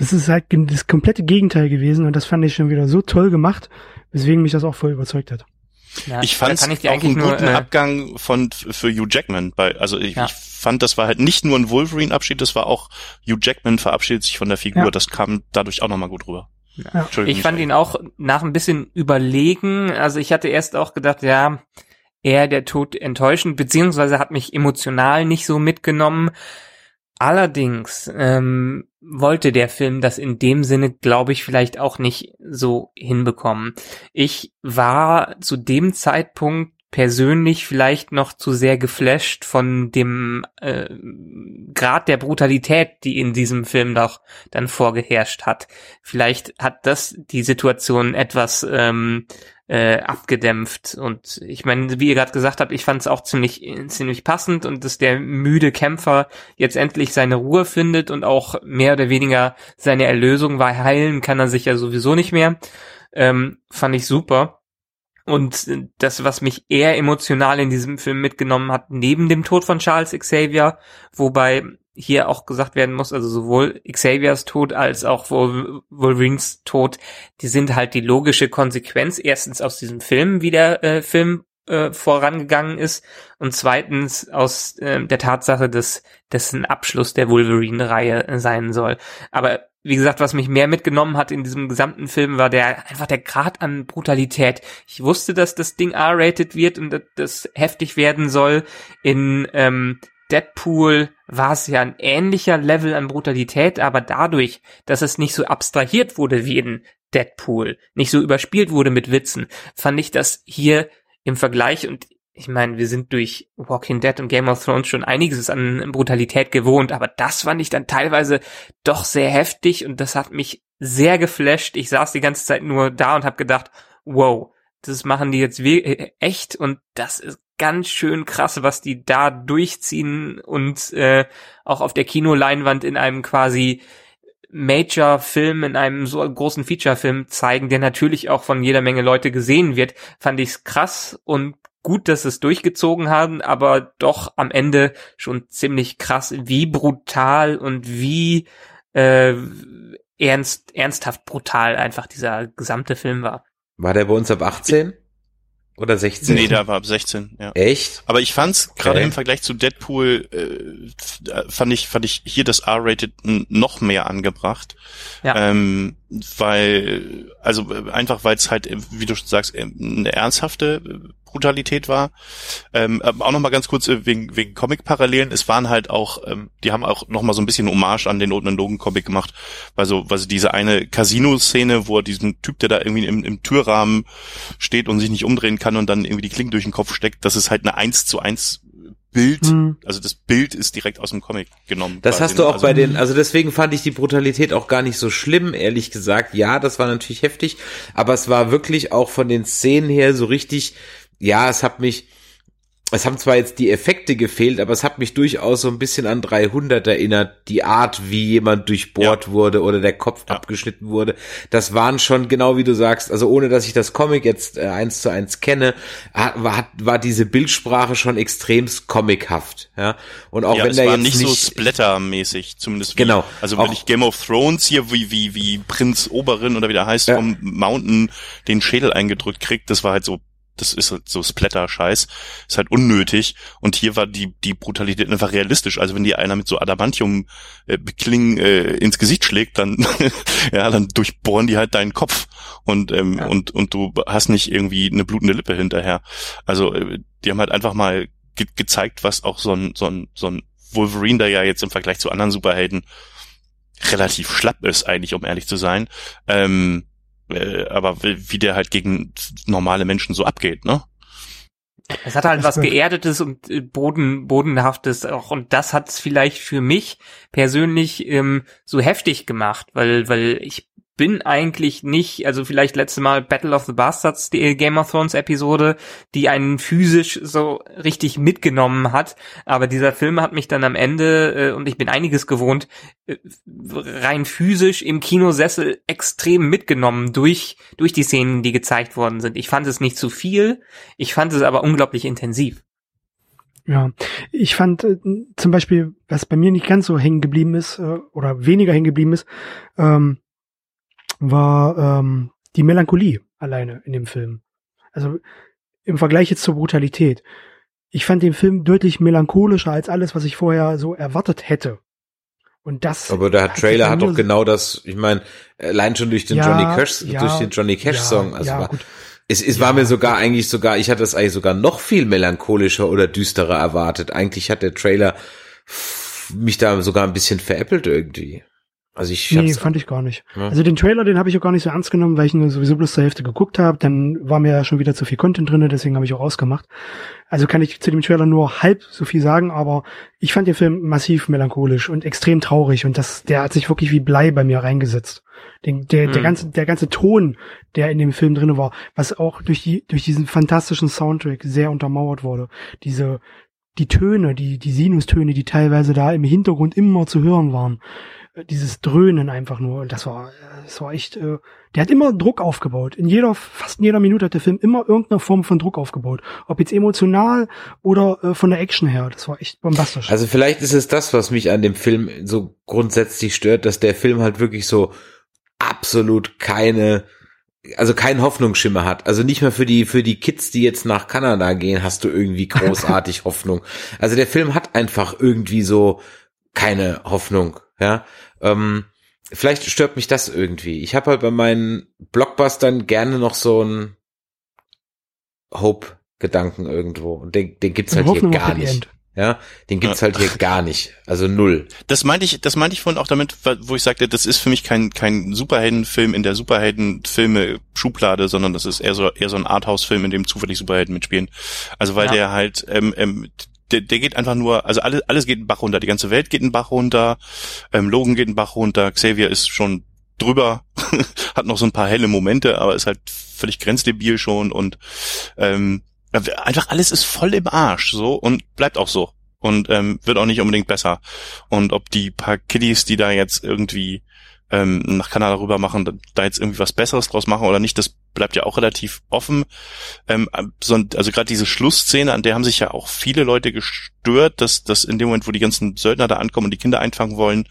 Das ist halt das komplette Gegenteil gewesen und das fand ich schon wieder so toll gemacht, weswegen mich das auch voll überzeugt hat.
Ja,
ich fand
ich dir
auch
eigentlich
einen
nur,
guten
äh,
Abgang von für Hugh Jackman. Bei, also ich,
Ja.
ich fand, das war halt nicht nur ein Wolverine-Abschied, das war auch Hugh Jackman verabschiedet sich von der Figur.
Ja.
Das kam dadurch auch nochmal gut rüber.
Ich fand ihn auch nach ein bisschen überlegen. Also ich hatte erst auch gedacht, ja, eher der Tod enttäuschend, beziehungsweise hat mich emotional nicht so mitgenommen. Allerdings ähm, wollte der Film das in dem Sinne, glaube ich, vielleicht auch nicht so hinbekommen. Ich war zu dem Zeitpunkt persönlich vielleicht noch zu sehr geflasht von dem äh, Grad der Brutalität, die in diesem Film doch dann vorgeherrscht hat. Vielleicht hat das die Situation etwas ähm, äh, abgedämpft. Und ich meine, wie ihr gerade gesagt habt, ich fand es auch ziemlich, ziemlich passend und dass der müde Kämpfer jetzt endlich seine Ruhe findet und auch mehr oder weniger seine Erlösung, weil heilen kann er sich ja sowieso nicht mehr. Ähm, fand ich super. Und das, was mich eher emotional in diesem Film mitgenommen hat, neben dem Tod von Charles Xavier, wobei hier auch gesagt werden muss, also sowohl Xaviers Tod als auch Wol- Wolverines Tod, die sind halt die logische Konsequenz erstens aus diesem Film, wie der äh, Film äh, vorangegangen ist und zweitens aus äh, der Tatsache, dass das ein Abschluss der Wolverine-Reihe äh, sein soll. Aber wie gesagt, was mich mehr mitgenommen hat in diesem gesamten Film, war der einfach der Grad an Brutalität. Ich wusste, dass das Ding R-rated wird und dass das heftig werden soll. In ähm, Deadpool war es ja ein ähnlicher Level an Brutalität, aber dadurch, dass es nicht so abstrahiert wurde wie in Deadpool, nicht so überspielt wurde mit Witzen, fand ich das hier im Vergleich und ich meine, wir sind durch Walking Dead und Game of Thrones schon einiges an Brutalität gewohnt, aber das fand ich dann teilweise doch sehr heftig und das hat mich sehr geflasht. Ich saß die ganze Zeit nur da und habe gedacht, wow, das machen die jetzt äh, echt und das ist ganz schön krass, was die da durchziehen und äh, auch auf der Kinoleinwand in einem quasi Major-Film, in einem so großen Feature-Film zeigen, der natürlich auch von jeder Menge Leute gesehen wird, fand ich's krass und gut, dass es durchgezogen haben, aber doch am Ende schon ziemlich krass, wie brutal und wie äh, ernst, ernsthaft brutal einfach dieser gesamte Film war.
War der bei uns ab 18? Oder 16?
Nee, da war ab 16, ja.
Echt?
Aber ich fand's okay. gerade im Vergleich zu Deadpool äh, fand ich fand ich hier das R-rated noch mehr angebracht. Ja. Ähm, weil also einfach weil es halt wie du schon sagst eine ernsthafte Brutalität war. Ähm, auch noch mal ganz kurz äh, wegen, wegen Comic-Parallelen. Es waren halt auch, ähm, die haben auch noch mal so ein bisschen Hommage an den Open Logan-Comic gemacht, weil so, weil so diese eine Casino-Szene, wo er diesen Typ, der da irgendwie im, im Türrahmen steht und sich nicht umdrehen kann und dann irgendwie die Klinge durch den Kopf steckt, das ist halt eine eins zu eins Bild, hm. also das Bild ist direkt aus dem Comic genommen.
Das hast du auch also, bei den, also deswegen fand ich die Brutalität auch gar nicht so schlimm, ehrlich gesagt. Ja, das war natürlich heftig, aber es war wirklich auch von den Szenen her so richtig, ja, es hat mich, es haben zwar jetzt die Effekte gefehlt, aber es hat mich durchaus so ein bisschen an 300 erinnert, die Art, wie jemand durchbohrt ja. wurde oder der Kopf ja. abgeschnitten wurde. Das waren schon genau wie du sagst, also ohne dass ich das Comic jetzt äh, eins zu eins kenne, hat, war, war diese Bildsprache schon extremst comichaft, ja. Und auch
ja,
wenn
es
der
war
jetzt
nicht,
nicht
so Splatter-mäßig, zumindest.
Wie, genau.
Also wenn ich Game of Thrones hier wie wie wie Prinz Oberin oder wie der heißt vom Mountain den Schädel eingedrückt kriegt, das war halt so das ist halt so Splatter-Scheiß, ist halt unnötig. Und hier war die, die Brutalität einfach realistisch. Also wenn dir einer mit so Adamantium äh, Klingen äh, ins Gesicht schlägt, dann, ja, dann durchbohren die halt deinen Kopf. Und, ähm, ja. und, und du hast nicht irgendwie eine blutende Lippe hinterher. Also, äh, die haben halt einfach mal ge gezeigt, was auch so ein, so ein, so ein Wolverine, der ja jetzt im Vergleich zu anderen Superhelden relativ schlapp ist, eigentlich, um ehrlich zu sein. Ähm, äh, aber wie der halt gegen normale Menschen so abgeht, ne?
Es hat halt was Geerdetes und äh, Boden, Bodenhaftes auch und das hat es vielleicht für mich persönlich ähm, so heftig gemacht, weil, weil ich bin eigentlich nicht, also vielleicht letzte Mal Battle of the Bastards, die Game of Thrones Episode, die einen physisch so richtig mitgenommen hat. Aber dieser Film hat mich dann am Ende, äh, und ich bin einiges gewohnt, äh, rein physisch im Kinosessel extrem mitgenommen durch, durch die Szenen, die gezeigt worden sind. Ich fand es nicht zu viel, ich fand es aber unglaublich intensiv.
Ja, ich fand äh, zum Beispiel, was bei mir nicht ganz so hängen geblieben ist, äh, oder weniger hängen geblieben ist, ähm, war ähm, die Melancholie alleine in dem Film. Also im Vergleich jetzt zur Brutalität. Ich fand den Film deutlich melancholischer als alles, was ich vorher so erwartet hätte. Und das.
Aber der Trailer hat doch genau das. Ich meine, allein schon durch den ja, Johnny Cash, ja, durch den Johnny Cash Song. Also ja, war, es, es war mir sogar eigentlich sogar, ich hatte es eigentlich sogar noch viel melancholischer oder düsterer erwartet. Eigentlich hat der Trailer mich da sogar ein bisschen veräppelt irgendwie.
Also ich nee, fand ich gar nicht. Ja. Also den Trailer, den habe ich auch gar nicht so ernst genommen, weil ich nur sowieso bloß zur Hälfte geguckt habe. Dann war mir ja schon wieder zu viel Content drinne, deswegen habe ich auch ausgemacht. Also kann ich zu dem Trailer nur halb so viel sagen, aber ich fand den Film massiv melancholisch und extrem traurig und das, der hat sich wirklich wie Blei bei mir reingesetzt. Den, der, mhm. der ganze, der ganze Ton, der in dem Film drinne war, was auch durch die, durch diesen fantastischen Soundtrack sehr untermauert wurde. Diese, die Töne, die, die Sinustöne, die teilweise da im Hintergrund immer zu hören waren dieses Dröhnen einfach nur. Und das war, das war echt, äh, der hat immer Druck aufgebaut. In jeder, fast in jeder Minute hat der Film immer irgendeine Form von Druck aufgebaut. Ob jetzt emotional oder äh, von der Action her. Das war echt bombastisch.
Also vielleicht ist es das, was mich an dem Film so grundsätzlich stört, dass der Film halt wirklich so absolut keine also keinen Hoffnungsschimmer hat. Also nicht mehr für die, für die Kids, die jetzt nach Kanada gehen, hast du irgendwie großartig Hoffnung. Also der Film hat einfach irgendwie so keine Hoffnung. Ja, ähm, vielleicht stört mich das irgendwie. Ich habe halt bei meinen Blockbustern gerne noch so einen Hope-Gedanken irgendwo. Und den, den gibt's halt hier gar nicht. Ja, den gibt's ja. halt hier gar nicht. Also null.
Das meinte ich, das meinte ich vorhin auch damit, wo ich sagte, das ist für mich kein, kein Superheldenfilm in der Superheldenfilme-Schublade, sondern das ist eher so, eher so ein Arthouse-Film, in dem zufällig Superhelden mitspielen. Also weil ja. der halt, ähm, ähm, der, der geht einfach nur, also alles, alles geht in Bach runter, die ganze Welt geht in Bach runter, ähm, Logan geht in Bach runter, Xavier ist schon drüber, hat noch so ein paar helle Momente, aber ist halt völlig grenzdebil schon und ähm, einfach alles ist voll im Arsch so und bleibt auch so. Und ähm, wird auch nicht unbedingt besser. Und ob die paar Kiddies, die da jetzt irgendwie ähm, nach Kanada rüber machen, da jetzt irgendwie was Besseres draus machen oder nicht, das bleibt ja auch relativ offen. Ähm, also gerade diese Schlussszene, an der haben sich ja auch viele Leute gestört, dass, dass in dem Moment, wo die ganzen Söldner da ankommen und die Kinder einfangen wollen,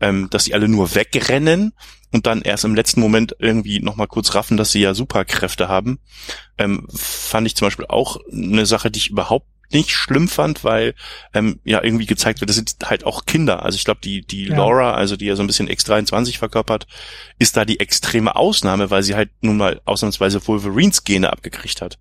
ähm, dass sie alle nur wegrennen und dann erst im letzten Moment irgendwie nochmal kurz raffen, dass sie ja Superkräfte haben. Ähm, fand ich zum Beispiel auch eine Sache, die ich überhaupt nicht schlimm fand, weil ähm, ja irgendwie gezeigt wird, das sind halt auch Kinder. Also ich glaube, die die ja. Laura, also die ja so ein bisschen X23 verkörpert, ist da die extreme Ausnahme, weil sie halt nun mal ausnahmsweise Wolverines Gene abgekriegt hat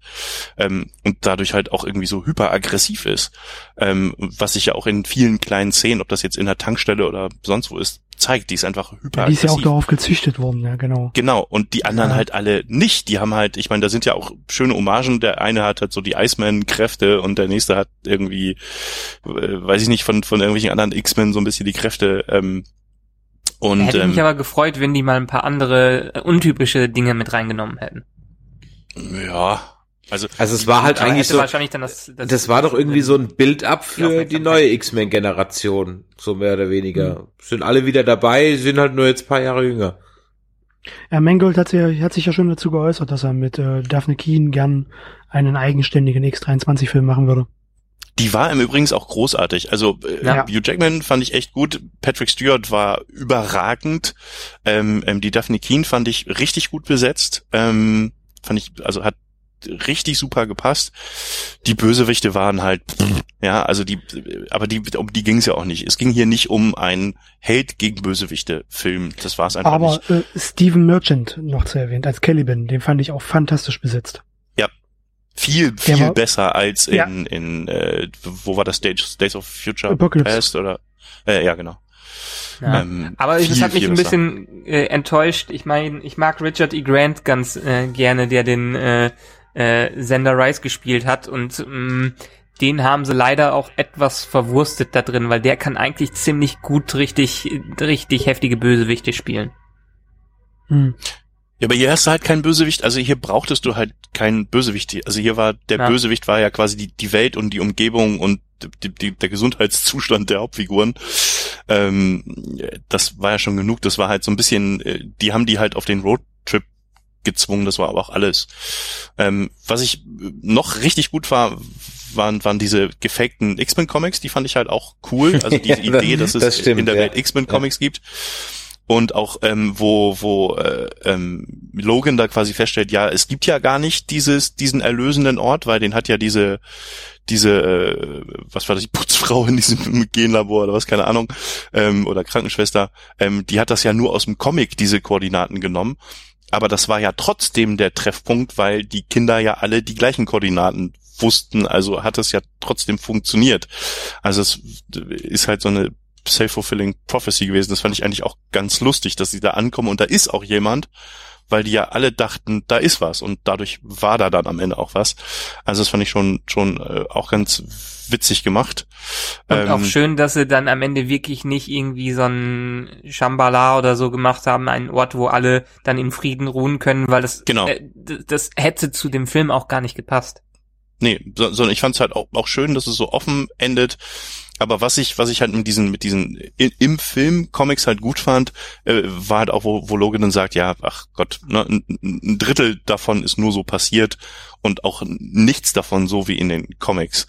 ähm, und dadurch halt auch irgendwie so hyperaggressiv ist, ähm, was sich ja auch in vielen kleinen Szenen, ob das jetzt in der Tankstelle oder sonst wo ist, zeigt. Die ist einfach hyper. Ja,
die ist ja auch darauf gezüchtet worden, ja, genau.
Genau. Und die anderen ja. halt alle nicht. Die haben halt, ich meine, da sind ja auch schöne Hommagen. Der eine hat halt so die Iceman-Kräfte und der nächste hat irgendwie, äh, weiß ich nicht, von, von irgendwelchen anderen X-Men so ein bisschen die Kräfte. Ähm, und,
Hätte ähm, mich aber gefreut, wenn die mal ein paar andere äh, untypische Dinge mit reingenommen hätten.
Ja,
also, also es war halt eigentlich so, das, das, das, war doch irgendwie so ein Build-up für die neue X-Men-Generation, so mehr oder weniger. Mhm. Sind alle wieder dabei, sind halt nur jetzt paar Jahre jünger.
Ja, Mangold hat, sich, hat sich ja schon dazu geäußert, dass er mit äh, Daphne Keen gern einen eigenständigen X23-Film machen würde.
Die war im Übrigen auch großartig. Also äh, ja. Hugh Jackman fand ich echt gut. Patrick Stewart war überragend. Ähm, ähm, die Daphne Keen fand ich richtig gut besetzt. Ähm, fand ich, also hat richtig super gepasst. Die Bösewichte waren halt, ja, also die, aber die, um die ging es ja auch nicht. Es ging hier nicht um einen Held gegen Bösewichte-Film. Das war es einfach
aber,
nicht.
Aber äh, Stephen Merchant noch zu erwähnen als Caliban, den fand ich auch fantastisch besetzt.
Ja, viel viel war, besser als in ja. in äh, wo war das Days, Days of Future Apocalypse. Past oder äh, ja genau.
Ja. Ähm, aber viel, das hat mich ein bisschen äh, enttäuscht. Ich meine, ich mag Richard E. Grant ganz äh, gerne, der den äh, äh, Sender Rice gespielt hat und mh, mm, den haben sie leider auch etwas verwurstet da drin, weil der kann eigentlich ziemlich gut richtig, richtig heftige Bösewichte spielen.
Hm. Ja, aber hier hast du halt keinen Bösewicht, also hier brauchtest du halt keinen Bösewicht. Also hier war, der ja. Bösewicht war ja quasi die, die Welt und die Umgebung und die, die, der Gesundheitszustand der Hauptfiguren. Ähm, das war ja schon genug, das war halt so ein bisschen, äh, die haben die halt auf den Roadtrip gezwungen, das war aber auch alles. Ähm, was ich noch richtig gut war, waren, waren diese gefakten X-Men-Comics, die fand ich halt auch cool. Also diese Idee, dass es das stimmt, in der ja. Welt X-Men-Comics ja. gibt. Und auch, ähm, wo, wo äh, ähm, Logan da quasi feststellt, ja, es gibt ja gar nicht dieses, diesen erlösenden Ort, weil den hat ja diese, diese, äh, was war das, die Putzfrau in diesem Genlabor oder was, keine Ahnung, ähm, oder Krankenschwester, ähm, die hat das ja nur aus dem Comic, diese Koordinaten genommen. Aber das war ja trotzdem der Treffpunkt, weil die Kinder ja alle die gleichen Koordinaten wussten, also hat es ja trotzdem funktioniert. Also es ist halt so eine self-fulfilling prophecy gewesen. Das fand ich eigentlich auch ganz lustig, dass sie da ankommen und da ist auch jemand, weil die ja alle dachten, da ist was und dadurch war da dann am Ende auch was. Also das fand ich schon schon äh, auch ganz witzig gemacht.
Und ähm, auch schön, dass sie dann am Ende wirklich nicht irgendwie so ein Shambhala oder so gemacht haben, einen Ort, wo alle dann in Frieden ruhen können, weil das
genau.
Äh, das hätte zu dem Film auch gar nicht gepasst.
Nee, sondern ich fand es halt auch, auch schön, dass es so offen endet aber was ich, was ich halt mit diesen, mit diesen im Film Comics halt gut fand, äh, war halt auch, wo, wo Logan dann sagt, ja, ach Gott, ne, ein, ein Drittel davon ist nur so passiert und auch nichts davon so wie in den Comics.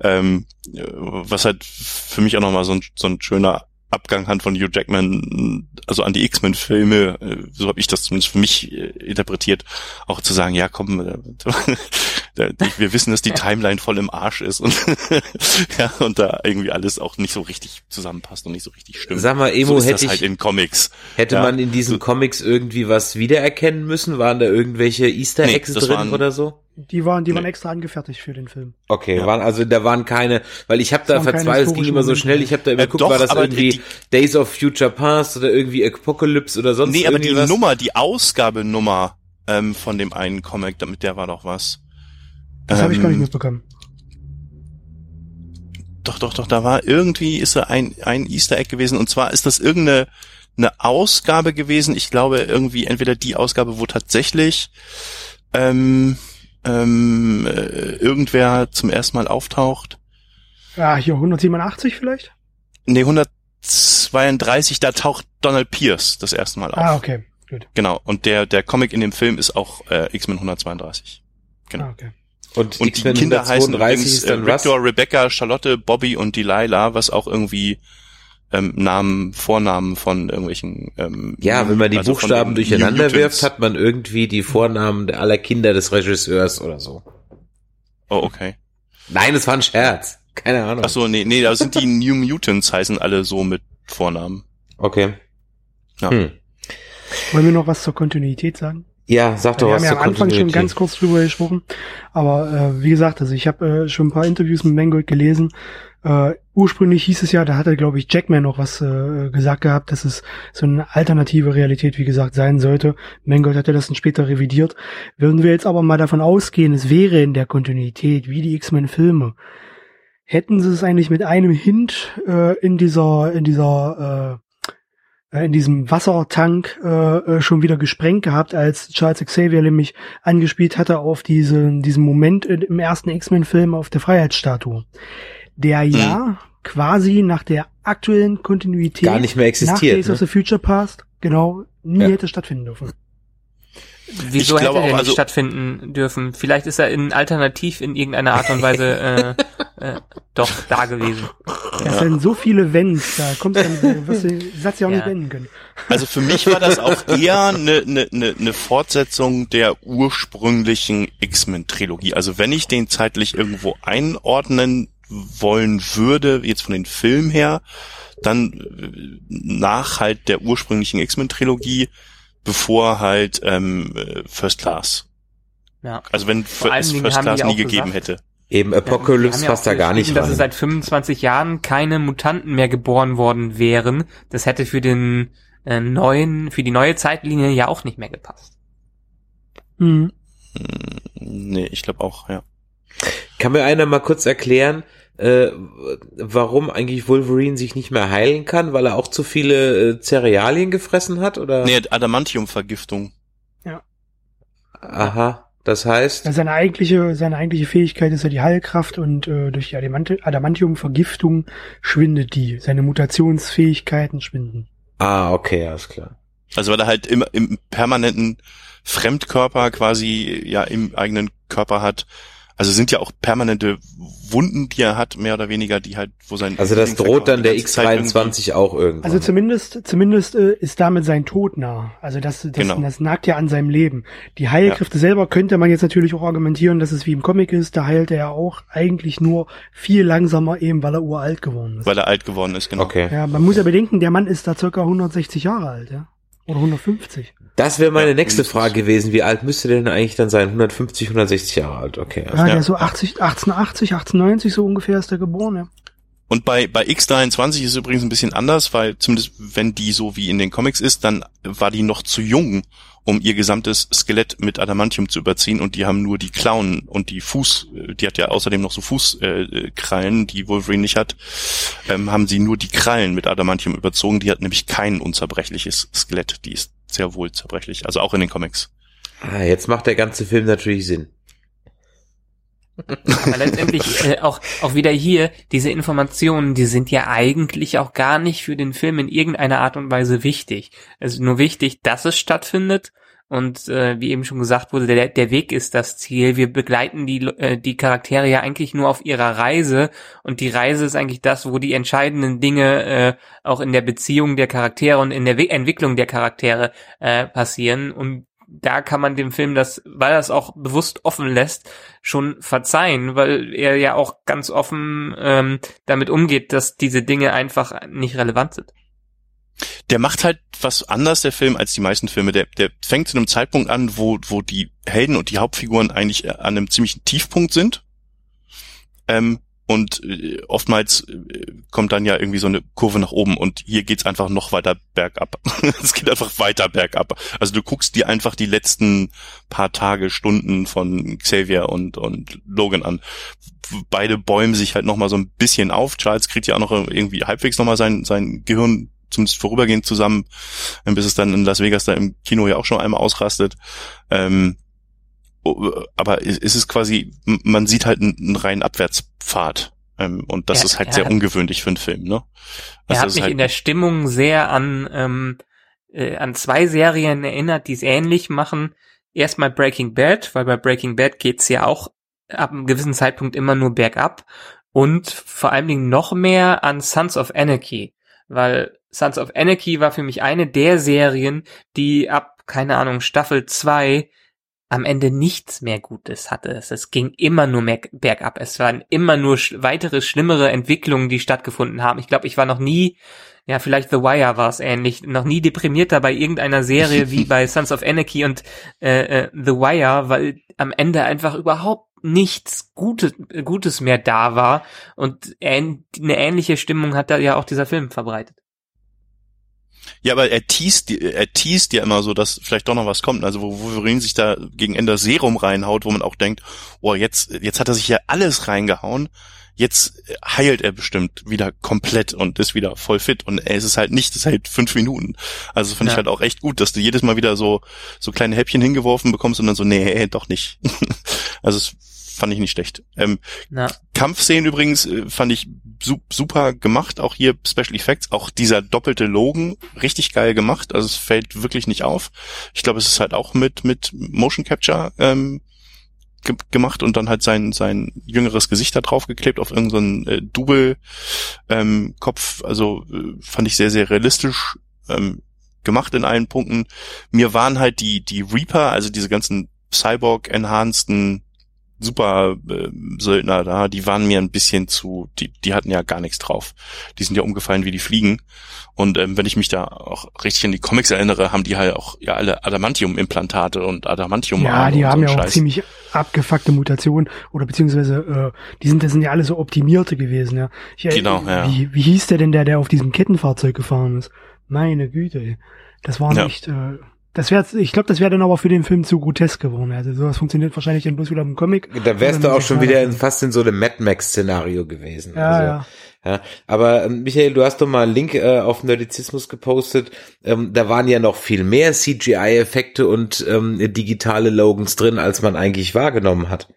Ähm, was halt für mich auch nochmal so ein, so ein schöner Abgang hat von Hugh Jackman, also an die X-Men-Filme, äh, so habe ich das zumindest für mich äh, interpretiert, auch zu sagen, ja komm, äh, wir wissen, dass die Timeline voll im Arsch ist und ja und da irgendwie alles auch nicht so richtig zusammenpasst und nicht so richtig stimmt.
Sag mal, Emo,
so
hätte
halt
ich,
in Comics.
hätte
ja,
man in diesen
so,
Comics irgendwie was wiedererkennen müssen? Waren da irgendwelche Easter
Nee,
Eggs
das
drin
waren-
oder so?
Die waren, die waren
Nee.
extra angefertigt für den Film.
Okay,
Ja.
waren also da waren keine, weil ich habe da
waren
verzweifelt, es ging immer so schnell, ich habe da immer
Äh,
geguckt,
doch,
war das irgendwie
die-
Days of Future Past oder irgendwie Apocalypse oder sonst
Nee, aber die
was?
Nummer, die Ausgabenummer ähm, von dem einen Comic, damit der war doch was.
Das habe ich gar nicht
Ähm,
mitbekommen.
Doch, doch, doch, da war irgendwie, ist da ein, ein Easter Egg gewesen und zwar ist das irgendeine eine Ausgabe gewesen, ich glaube irgendwie entweder die Ausgabe, wo tatsächlich ähm, ähm, äh, irgendwer zum ersten Mal auftaucht.
Ja, hier 187 vielleicht?
Nee, 132, da taucht Donald Pierce das erste Mal auf.
Ah, okay. Gut.
Genau, und der, der Comic in dem Film ist auch äh, X-Men 132. Genau.
Ah, okay.
Und
Und,
die Kinder heißen
132
übrigens äh? Victor, Rebecca, Charlotte, Bobby und Delilah, was auch irgendwie ähm, Namen, Vornamen von irgendwelchen ähm,
Ja, wenn man die
also
Buchstaben durcheinander wirft, hat man irgendwie die Vornamen aller Kinder des Regisseurs oder so.
Oh, okay.
Nein, es war ein Scherz. Keine Ahnung.
Ach so, nee, nee, da sind die New Mutants heißen alle so mit Vornamen.
Okay.
Ja.
Hm.
Wollen wir noch was zur Kontinuität sagen?
Ja, sag doch
wir
was
haben ja am Anfang schon ganz kurz drüber gesprochen. Aber äh, wie gesagt, also ich habe äh, schon ein paar Interviews mit Mangold gelesen. Äh, ursprünglich hieß es ja, da hatte, glaube ich, Jackman noch was äh, gesagt gehabt, dass es so eine alternative Realität, wie gesagt, sein sollte. Mangold hatte das dann später revidiert. Würden wir jetzt aber mal davon ausgehen, es wäre in der Kontinuität wie die X-Men-Filme, hätten sie es eigentlich mit einem Hint äh, in dieser, in dieser äh, äh, in diesem Wassertank äh, äh, schon wieder gesprengt gehabt, als Charles Xavier nämlich angespielt hatte auf diese, diesen Moment im ersten X-Men-Film auf der Freiheitsstatue, der ja quasi nach der aktuellen Kontinuität
Gar nicht mehr
nach
existiert.
Days
Ne?
of the Future Past genau nie
Ja.
hätte stattfinden dürfen.
Wieso
Ich
hätte der
auch,
nicht
also-
stattfinden dürfen? Vielleicht ist er in alternativ in irgendeiner Art und Weise äh, äh, doch da gewesen.
Das sind so viele Wenns, da kommst du dann, wirst du den Satz ja auch
Ja.
nicht wenden können.
Also für mich war das auch eher eine, eine, eine, eine Fortsetzung der ursprünglichen X-Men-Trilogie. Also wenn ich den zeitlich irgendwo einordnen wollen würde, jetzt von den Filmen her, dann äh, nach halt der ursprünglichen X-Men-Trilogie, bevor halt ähm, äh, First Class.
Ja.
Also wenn
Vor
es First Class nie gegeben
gesagt,
hätte.
Eben Apocalypse
haben
passt
ja
da gar nicht
geschrieben, Dass es
rein.
seit 25 Jahren keine Mutanten mehr geboren worden wären. Das hätte für den äh, neuen, für die neue Zeitlinie ja auch nicht mehr gepasst.
Mhm.
Hm, Nee, ich glaube auch, ja.
Kann mir einer mal kurz erklären, äh, warum eigentlich Wolverine sich nicht mehr heilen kann, weil er auch zu viele äh, Cerealien gefressen hat? Oder?
Nee, Adamantium-Vergiftung.
Aha, das heißt,
Ja, seine eigentliche, seine eigentliche Fähigkeit ist ja die Heilkraft und äh, durch die Adamant Adamantium-Vergiftung schwindet die. Seine Mutationsfähigkeiten schwinden.
ah, okay, alles klar.
Also weil er halt immer im permanenten Fremdkörper quasi ja im eigenen Körper hat. Also sind ja auch permanente Wunden, die er hat, mehr oder weniger, die halt, wo sein
Also das droht dann der
ganze Zeit
X23 auch irgendwann.
Also zumindest, zumindest äh, ist damit sein Tod nah. Also das, das,
Genau.
das nagt ja an seinem Leben. Die Heilkräfte selber könnte man jetzt natürlich auch argumentieren, dass es wie im Comic ist. Da heilt er ja auch eigentlich nur viel langsamer, eben weil er uralt geworden ist.
irgendwie- Weil er alt geworden ist, genau.
okay.
Ja, man muss ja bedenken, der Mann ist da circa 160 Jahre alt, ja. Oder 150.
Das wäre meine
Ja,
nächste
mindestens.
Frage gewesen. Wie alt müsste der denn eigentlich dann sein? 150, 160 Jahre alt, okay. Also
Ja,
Ja.
der ist so 80, 1880, 1890 so ungefähr ist er geboren, ja.
Und bei, bei X23 ist es übrigens ein bisschen anders, weil zumindest wenn die so wie in den Comics ist, dann war die noch zu jung, um ihr gesamtes Skelett mit Adamantium zu überziehen und die haben nur die Klauen und die Fuß, äh, die hat ja außerdem noch so Fußkrallen, äh, Krallen, die Wolverine nicht hat, ähm, haben sie nur die Krallen mit Adamantium überzogen, die hat nämlich kein unzerbrechliches Skelett, die ist sehr wohl zerbrechlich, also auch in den Comics.
ah, jetzt macht der ganze Film natürlich Sinn.
Aber letztendlich äh, auch, auch wieder hier, diese Informationen, die sind ja eigentlich auch gar nicht für den Film in irgendeiner Art und Weise wichtig. Es ist nur wichtig, dass es stattfindet und äh, wie eben schon gesagt wurde, der, der Weg ist das Ziel. Wir begleiten die, äh, die Charaktere ja eigentlich nur auf ihrer Reise und die Reise ist eigentlich das, wo die entscheidenden Dinge äh, auch in der Beziehung der Charaktere und in der We Entwicklung der Charaktere äh, passieren und da kann man dem Film das, weil er es auch bewusst offen lässt, schon verzeihen, weil er ja auch ganz offen ähm, damit umgeht, dass diese Dinge einfach nicht relevant sind
der macht halt was anders, der Film, als die meisten Filme. Der, der fängt zu einem Zeitpunkt an, wo, wo die Helden und die Hauptfiguren eigentlich an einem ziemlichen Tiefpunkt sind. Ähm, und äh, oftmals äh, kommt dann ja irgendwie so eine Kurve nach oben und hier geht's einfach noch weiter bergab. es geht einfach weiter bergab. Also du guckst dir einfach die letzten paar Tage, Stunden von Xavier und, und Logan an. Beide bäumen sich halt nochmal so ein bisschen auf. Charles kriegt ja auch noch irgendwie halbwegs nochmal sein, sein Gehirn zumindest vorübergehend zusammen, bis es dann in Las Vegas da im Kino ja auch schon einmal ausrastet. Ähm, aber ist es quasi, man sieht halt einen reinen Abwärtspfad. Ähm, und das
er,
ist halt sehr
hat,
ungewöhnlich für einen Film, ne?
Also er hat mich
halt
in der Stimmung sehr an, ähm, äh, an zwei Serien erinnert, die es ähnlich machen. Erstmal Breaking Bad, weil bei Breaking Bad geht's ja auch ab einem gewissen Zeitpunkt immer nur bergab. Und vor allen Dingen noch mehr an Sons of Anarchy, weil Sons of Anarchy war für mich eine der Serien, die ab, keine Ahnung, Staffel 2 am Ende nichts mehr Gutes hatte. Es ging immer nur mehr bergab. Es waren immer nur sch weitere schlimmere Entwicklungen, die stattgefunden haben. Ich glaube, ich war noch nie, ja, vielleicht The Wire war es ähnlich, noch nie deprimierter bei irgendeiner Serie wie bei Sons of Anarchy und äh, äh, The Wire, weil am Ende einfach überhaupt nichts Gutes, Gutes mehr da war und eine ähnliche Stimmung hat da ja auch dieser Film verbreitet.
Ja, aber er teast, er teast ja immer so, dass vielleicht doch noch was kommt. Also wo Wolverine sich da gegen Ende Serum reinhaut, wo man auch denkt, oh, jetzt, jetzt hat er sich ja alles reingehauen. Jetzt heilt er bestimmt wieder komplett und ist wieder voll fit. Und es ist halt nicht, es ist halt fünf Minuten. Also finde ja. ich halt auch echt gut, dass du jedes Mal wieder so, so kleine Häppchen hingeworfen bekommst und dann so, nee, doch nicht. also es fand ich nicht schlecht. Ähm, ja. Kampfszenen übrigens äh, fand ich super gemacht, auch hier Special Effects, auch dieser doppelte Logen, richtig geil gemacht, also es fällt wirklich nicht auf. Ich glaube, es ist halt auch mit, mit Motion Capture ähm, ge gemacht und dann halt sein, sein jüngeres Gesicht da drauf geklebt auf irgendeinen äh, Double ähm, also äh, fand ich sehr, sehr realistisch ähm, gemacht in allen Punkten. Mir waren halt die, die Reaper, also diese ganzen Cyborg-enhanceden super äh, Söldner da, die waren mir ein bisschen zu, die, die hatten ja gar nichts drauf. Die sind ja umgefallen wie die Fliegen. Und ähm, wenn ich mich da auch richtig an die Comics erinnere, haben die halt auch ja alle Adamantium-Implantate und Adamantium.
Ja, die haben ja auch Scheiß. ziemlich abgefuckte Mutationen oder beziehungsweise äh, die sind, das sind ja alle so optimierte gewesen. Ja. Ich, äh, genau. Ja. Wie, wie hieß der denn der, der auf diesem Kettenfahrzeug gefahren ist? Meine Güte, das war ja. nicht. Äh, das wäre, ich glaube, das wäre dann aber für den Film zu grotesk geworden. Also sowas funktioniert wahrscheinlich dann bloß wieder im Comic.
Da wärst du auch schon wieder in, fast in so einem Mad Max-Szenario gewesen.
Ja, also, ja.
ja. Aber ähm, Michael, du hast doch mal einen Link äh, auf Nerdizismus gepostet. Ähm, da waren ja noch viel mehr CGI-Effekte und ähm, digitale Logans drin, als man eigentlich wahrgenommen hat.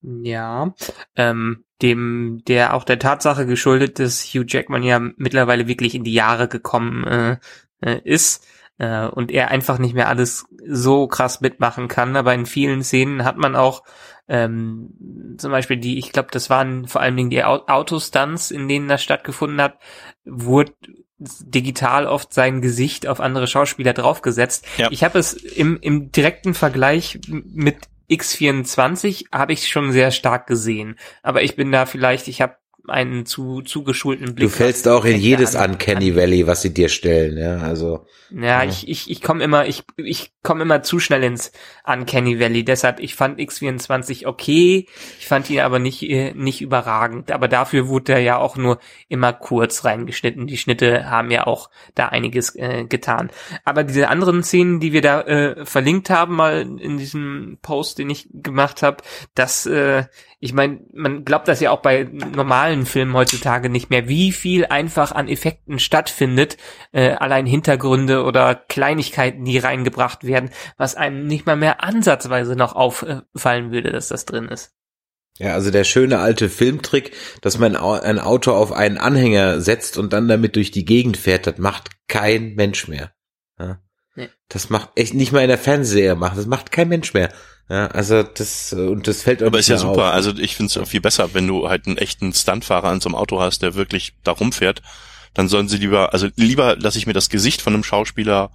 Ja, ähm, dem der auch der Tatsache geschuldet, dass Hugh Jackman ja mittlerweile wirklich in die Jahre gekommen äh, äh ist äh, und er einfach nicht mehr alles so krass mitmachen kann. Aber in vielen Szenen hat man auch ähm, zum Beispiel die, ich glaube, das waren vor allen Dingen die Autostunts, in denen das stattgefunden hat, wurde digital oft sein Gesicht auf andere Schauspieler draufgesetzt. Ja. Ich habe es im, im direkten Vergleich mit X24 habe ich schon sehr stark gesehen. Aber ich bin da vielleicht, ich habe einen zu zugeschulten Blick.
Du fällst auch in jedes Uncanny Valley, was sie dir stellen, ja, also.
Ja, ja. ich, ich, ich komme immer, ich, ich komme immer zu schnell ins Uncanny Valley. Deshalb, ich fand X24 okay, ich fand ihn aber nicht, äh, nicht überragend. Aber dafür wurde er ja auch nur immer kurz reingeschnitten. Die Schnitte haben ja auch da einiges äh, getan. Aber diese anderen Szenen, die wir da äh, verlinkt haben, mal in diesem Post, den ich gemacht habe, das äh, ich meine, man glaubt das ja auch bei normalen Filmen heutzutage nicht mehr, wie viel einfach an Effekten stattfindet, äh, allein Hintergründe oder Kleinigkeiten, die reingebracht werden, was einem nicht mal mehr ansatzweise noch auffallen würde, dass das drin ist.
Ja, also der schöne alte Filmtrick, dass man ein Auto auf einen Anhänger setzt und dann damit durch die Gegend fährt, das macht kein Mensch mehr. Ja. Nee. Das macht echt nicht mal in der Fernsehserie machen. Das macht kein Mensch mehr. Ja, also das und das fällt
Aber ist ja super. Auf. Also ich finde es viel besser, wenn du halt einen echten Stuntfahrer an so einem Auto hast, der wirklich da rumfährt. Dann sollen sie lieber, also lieber lasse ich mir das Gesicht von einem Schauspieler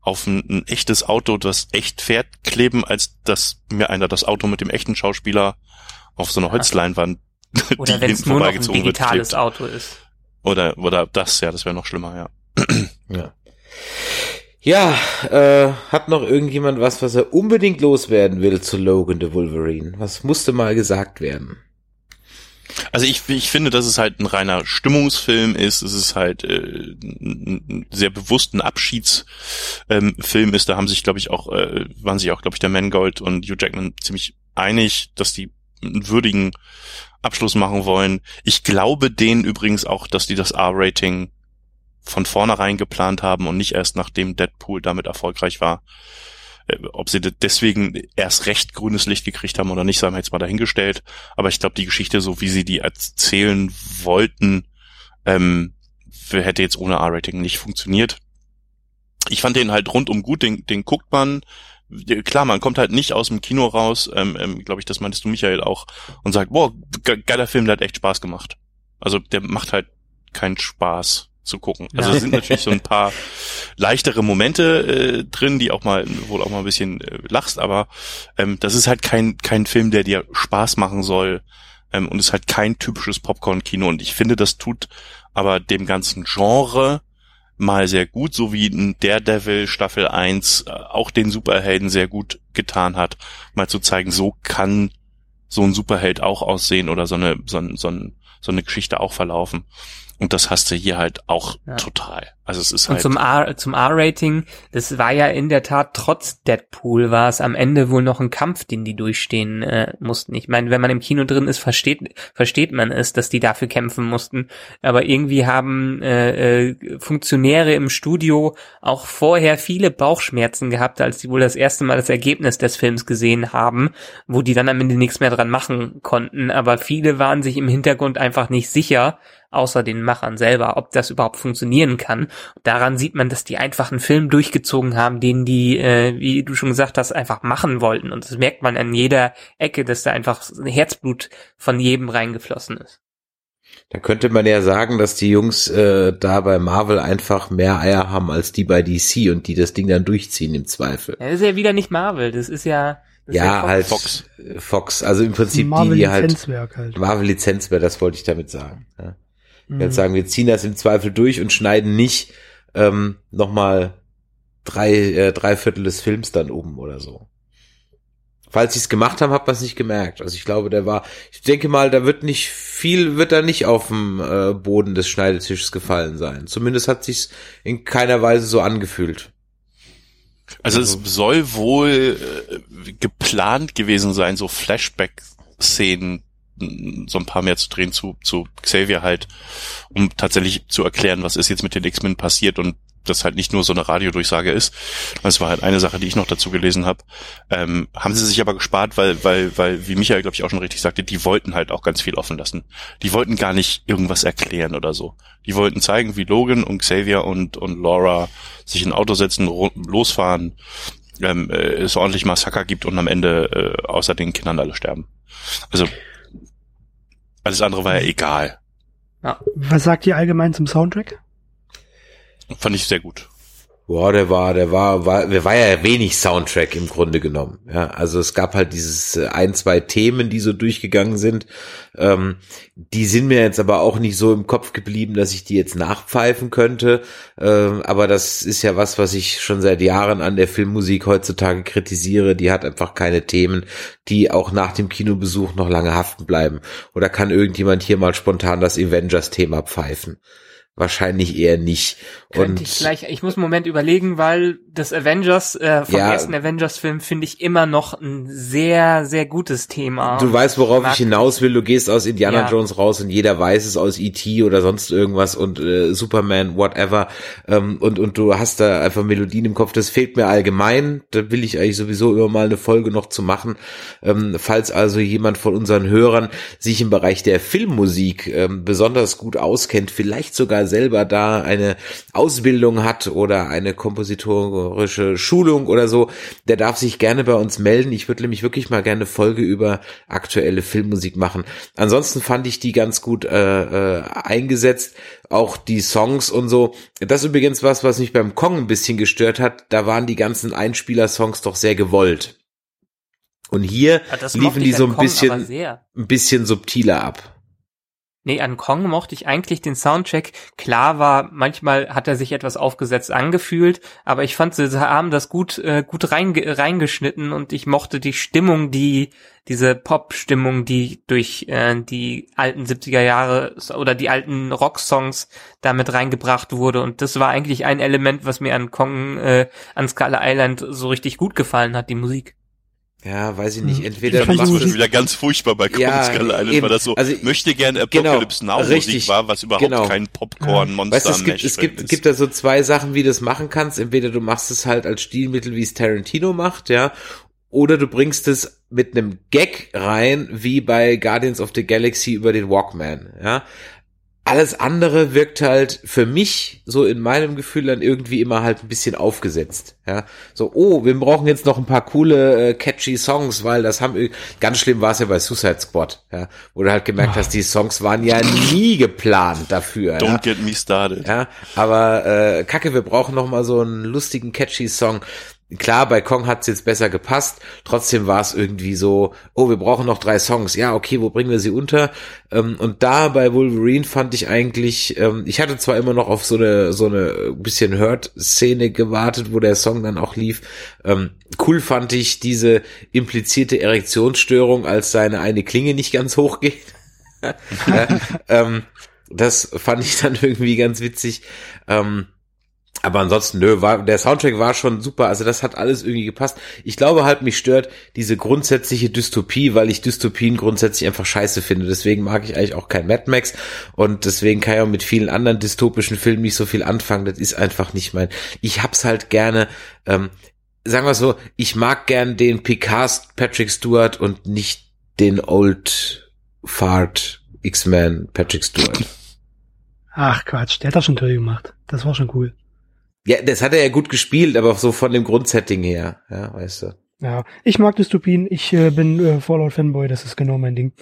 auf ein, ein, echtes Auto, das echt fährt, kleben, als dass mir einer das Auto mit dem echten Schauspieler auf so eine Holzleinwand,
oder wenn es nur noch ein digitales wird, Auto ist.
Oder oder das, ja, das wäre noch schlimmer, ja.
ja. Ja, äh, hat noch irgendjemand was, was er unbedingt loswerden will zu Logan the Wolverine? Was musste mal gesagt werden?
Also ich, ich finde, dass es halt ein reiner Stimmungsfilm ist. Es ist halt äh, ein sehr bewussten Abschiedsfilm ähm, ist. Da haben sich, glaube ich, auch, äh, waren sich auch, glaube ich, der Mangold und Hugh Jackman ziemlich einig, dass die einen würdigen Abschluss machen wollen. Ich glaube denen übrigens auch, dass die das R-Rating von vornherein geplant haben und nicht erst nachdem Deadpool damit erfolgreich war. Äh, ob sie deswegen erst recht grünes Licht gekriegt haben oder nicht, sei wir jetzt mal dahingestellt. Aber ich glaube, die Geschichte, so wie sie die erzählen wollten, ähm, hätte jetzt ohne R-Rating nicht funktioniert. Ich fand den halt rundum gut, den, den guckt man. Klar, man kommt halt nicht aus dem Kino raus, ähm, ähm, glaube ich, das meintest du, Michael, auch, und sagt, boah, geiler Film, der hat echt Spaß gemacht. Also der macht halt keinen Spaß zu gucken. Also es sind natürlich so ein paar leichtere Momente äh, drin, die auch mal wohl auch mal ein bisschen äh, lachst, aber ähm, das ist halt kein kein Film, der dir Spaß machen soll ähm, und ist halt kein typisches Popcorn-Kino und ich finde, das tut aber dem ganzen Genre mal sehr gut, so wie in Daredevil Staffel 1 äh, auch den Superhelden sehr gut getan hat, mal zu zeigen, so kann so ein Superheld auch aussehen oder so eine so, so, so eine Geschichte auch verlaufen. Und das hast du hier halt auch ja. total. Also es ist
und
halt.
Zum R, zum R-Rating, das war ja in der Tat trotz Deadpool war es am Ende wohl noch ein Kampf, den die durchstehen äh, mussten. Ich meine, wenn man im Kino drin ist, versteht versteht man es, dass die dafür kämpfen mussten. Aber irgendwie haben äh, äh, Funktionäre im Studio auch vorher viele Bauchschmerzen gehabt, als die wohl das erste Mal das Ergebnis des Films gesehen haben, wo die dann am Ende nichts mehr dran machen konnten. Aber viele waren sich im Hintergrund einfach nicht sicher außer den Machern selber, ob das überhaupt funktionieren kann. Daran sieht man, dass die einfach einen Film durchgezogen haben, den die, äh, wie du schon gesagt hast, einfach machen wollten. Und das merkt man an jeder Ecke, dass da einfach Herzblut von jedem reingeflossen ist.
Da könnte man ja sagen, dass die Jungs äh, da bei Marvel einfach mehr Eier haben als die bei DC und die das Ding dann durchziehen im Zweifel.
Ja, das ist ja wieder nicht Marvel, das ist ja
ja, ja halt Fox. Fox. Also im Prinzip Marvel die, die halt, halt. Marvel Lizenzwerk, das wollte ich damit sagen. Ja. Mhm. Jetzt sagen wir ziehen das im Zweifel durch und schneiden nicht ähm, nochmal drei, äh, drei Viertel des Films dann um oder so. Falls sie es gemacht haben, hat man es nicht gemerkt. Also ich glaube, der war, ich denke mal, da wird nicht viel, wird da nicht auf dem äh, Boden des Schneidetisches gefallen sein. Zumindest hat sich's in keiner Weise so angefühlt.
Also, also es soll wohl äh, geplant gewesen sein, so Flashback-Szenen so ein paar mehr zu drehen zu, zu Xavier halt, um tatsächlich zu erklären, was ist jetzt mit den X-Men passiert und das halt nicht nur so eine Radiodurchsage ist. Das war halt eine Sache, die ich noch dazu gelesen habe. Ähm, haben sie sich aber gespart, weil, weil, weil, wie Michael, glaube ich, auch schon richtig sagte, die wollten halt auch ganz viel offen lassen. Die wollten gar nicht irgendwas erklären oder so. Die wollten zeigen, wie Logan und Xavier und, und Laura sich in ein Auto setzen, losfahren, ähm, äh, es ordentlich Massaker gibt und am Ende äh, außer den Kindern alle sterben. Also alles andere war ja egal.
Ja. Was sagt ihr allgemein zum Soundtrack?
Fand ich sehr gut.
Boah, der war, der war, war, der war ja wenig Soundtrack im Grunde genommen. Ja, also es gab halt dieses äh, ein, zwei Themen, die so durchgegangen sind. Ähm, die sind mir jetzt aber auch nicht so im Kopf geblieben, dass ich die jetzt nachpfeifen könnte. Ähm, aber das ist ja was, was ich schon seit Jahren an der Filmmusik heutzutage kritisiere. Die hat einfach keine Themen, die auch nach dem Kinobesuch noch lange haften bleiben. Oder kann irgendjemand hier mal spontan das Avengers-Thema pfeifen? Wahrscheinlich eher nicht.
Könnte und ich gleich, ich muss einen Moment überlegen, weil das Avengers, äh, vom ja, ersten Avengers-Film finde ich immer noch ein sehr, sehr gutes Thema.
Du weißt, worauf ich hinaus will. Du gehst aus Indiana ja. Jones raus und jeder weiß es aus E.T. oder sonst irgendwas und äh, Superman, whatever. Ähm, und, und du hast da einfach Melodien im Kopf. Das fehlt mir allgemein. Da will ich eigentlich sowieso immer mal eine Folge noch zu machen. Ähm, falls also jemand von unseren Hörern sich im Bereich der Filmmusik ähm, besonders gut auskennt, vielleicht sogar selber da eine Ausbildung hat oder eine kompositorische Schulung oder so, der darf sich gerne bei uns melden. Ich würde nämlich wirklich mal gerne Folge über aktuelle Filmmusik machen. Ansonsten fand ich die ganz gut äh, äh, eingesetzt, auch die Songs und so. Das ist übrigens was, was mich beim Kong ein bisschen gestört hat. Da waren die ganzen Einspieler-Songs doch sehr gewollt. Und hier
Ja,
liefen die so ein
Kong
bisschen, ein bisschen subtiler ab.
Nee, an Kong mochte ich eigentlich den Soundtrack. Klar war, manchmal hat er sich etwas aufgesetzt angefühlt, aber ich fand, sie haben das gut, äh, gut reinge reingeschnitten und ich mochte die Stimmung, die, diese Pop-Stimmung, die durch äh, die alten 70er Jahre oder die alten Rock-Songs damit reingebracht wurde. Und das war eigentlich ein Element, was mir an Kong, äh, an Skull Island so richtig gut gefallen hat, die Musik.
Ja, weiß ich nicht.
Hm.
Entweder
Ich
machst
das
es
Musik-
wieder ganz furchtbar bei
Ja,
Kong Skull Island,
eben.
weil das so
Also,
möchte gerne
genau,
Apocalypse Now Musik
richtig,
war, was überhaupt
genau.
kein Popcorn-Monster
Weißt du, es gibt, es gibt,
ist.
gibt da so zwei Sachen, wie du das machen kannst. Entweder du machst es halt als Stilmittel, wie es Tarantino macht, ja, oder du bringst es mit einem Gag rein, wie bei Guardians of the Galaxy über den Walkman, ja. Alles andere wirkt halt für mich so in meinem Gefühl dann irgendwie immer halt ein bisschen aufgesetzt, ja. So, oh, wir brauchen jetzt noch ein paar coole, äh, catchy Songs, weil das haben, ganz schlimm war es ja bei Suicide Squad, ja, wo du halt gemerkt hast, die Songs waren ja nie geplant dafür, ja.
Don't get me started.
Ja, aber äh, Kacke, wir brauchen noch mal so einen lustigen, catchy Song. Klar, bei Kong hat's jetzt besser gepasst. Trotzdem war es irgendwie so, oh, wir brauchen noch drei Songs. Ja, okay, wo bringen wir sie unter? Ähm, und da bei Wolverine fand ich eigentlich, ähm, ich hatte zwar immer noch auf so eine so eine bisschen Hurt-Szene gewartet, wo der Song dann auch lief. Ähm, cool fand ich diese implizierte Erektionsstörung, als seine eine Klinge nicht ganz hoch geht. ja, ähm, das fand ich dann irgendwie ganz witzig. Aber ansonsten, nö, war, der Soundtrack war schon super. Also das hat alles irgendwie gepasst. Ich glaube halt, mich stört diese grundsätzliche Dystopie, weil ich Dystopien grundsätzlich einfach scheiße finde. Deswegen mag ich eigentlich auch kein Mad Max. Und deswegen kann ich auch mit vielen anderen dystopischen Filmen nicht so viel anfangen. Das ist einfach nicht mein. Ich hab's halt gerne, ähm, sagen wir so, ich mag gern den Picard Patrick Stewart und nicht den Old Fart X-Men Patrick Stewart.
Ach Quatsch, der hat das schon toll gemacht. Das war schon cool.
Ja, das hat er ja gut gespielt, aber so von dem Grundsetting her, ja, weißt du.
Ja, ich mag Dystopien. Ich äh, bin äh, Fallout-Fanboy, das ist genau mein Ding.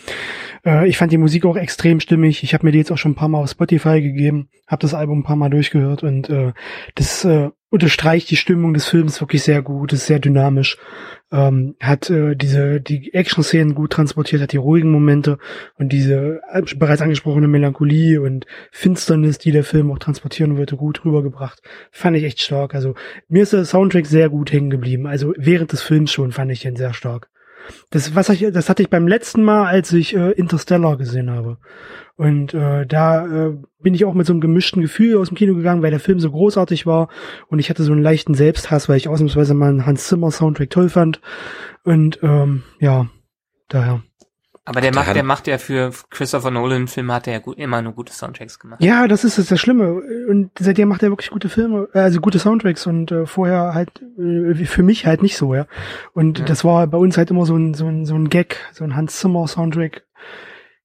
Äh, ich fand die Musik auch extrem stimmig. Ich habe mir die jetzt auch schon ein paar Mal auf Spotify gegeben, habe das Album ein paar Mal durchgehört und äh, das äh, unterstreicht die Stimmung des Films wirklich sehr gut, ist sehr dynamisch, ähm, hat äh, diese die Action-Szenen gut transportiert, hat die ruhigen Momente und diese äh, bereits angesprochene Melancholie und Finsternis, die der Film auch transportieren wollte, gut rübergebracht. Fand ich echt stark. Also mir ist der Soundtrack sehr gut hängen geblieben. Also während des Films schon fand ich ihn sehr stark. Das, was ich, das hatte ich beim letzten Mal, als ich äh, Interstellar gesehen habe. Und äh, da äh, bin ich auch mit so einem gemischten Gefühl aus dem Kino gegangen, weil der Film so großartig war und ich hatte so einen leichten Selbsthass, weil ich ausnahmsweise mal einen Hans Zimmer Soundtrack toll fand. Und ähm, ja, daher.
Aber der macht, der macht ja für Christopher Nolan Filme hat er ja gut, immer nur gute Soundtracks gemacht.
Ja, das ist das, das Schlimme. Und seitdem macht er wirklich gute Filme, äh, also gute Soundtracks und äh, vorher halt äh, für mich halt nicht so, ja. Und
Ja.
das war bei uns halt immer so ein, so ein, so ein Gag, so ein Hans Zimmer Soundtrack.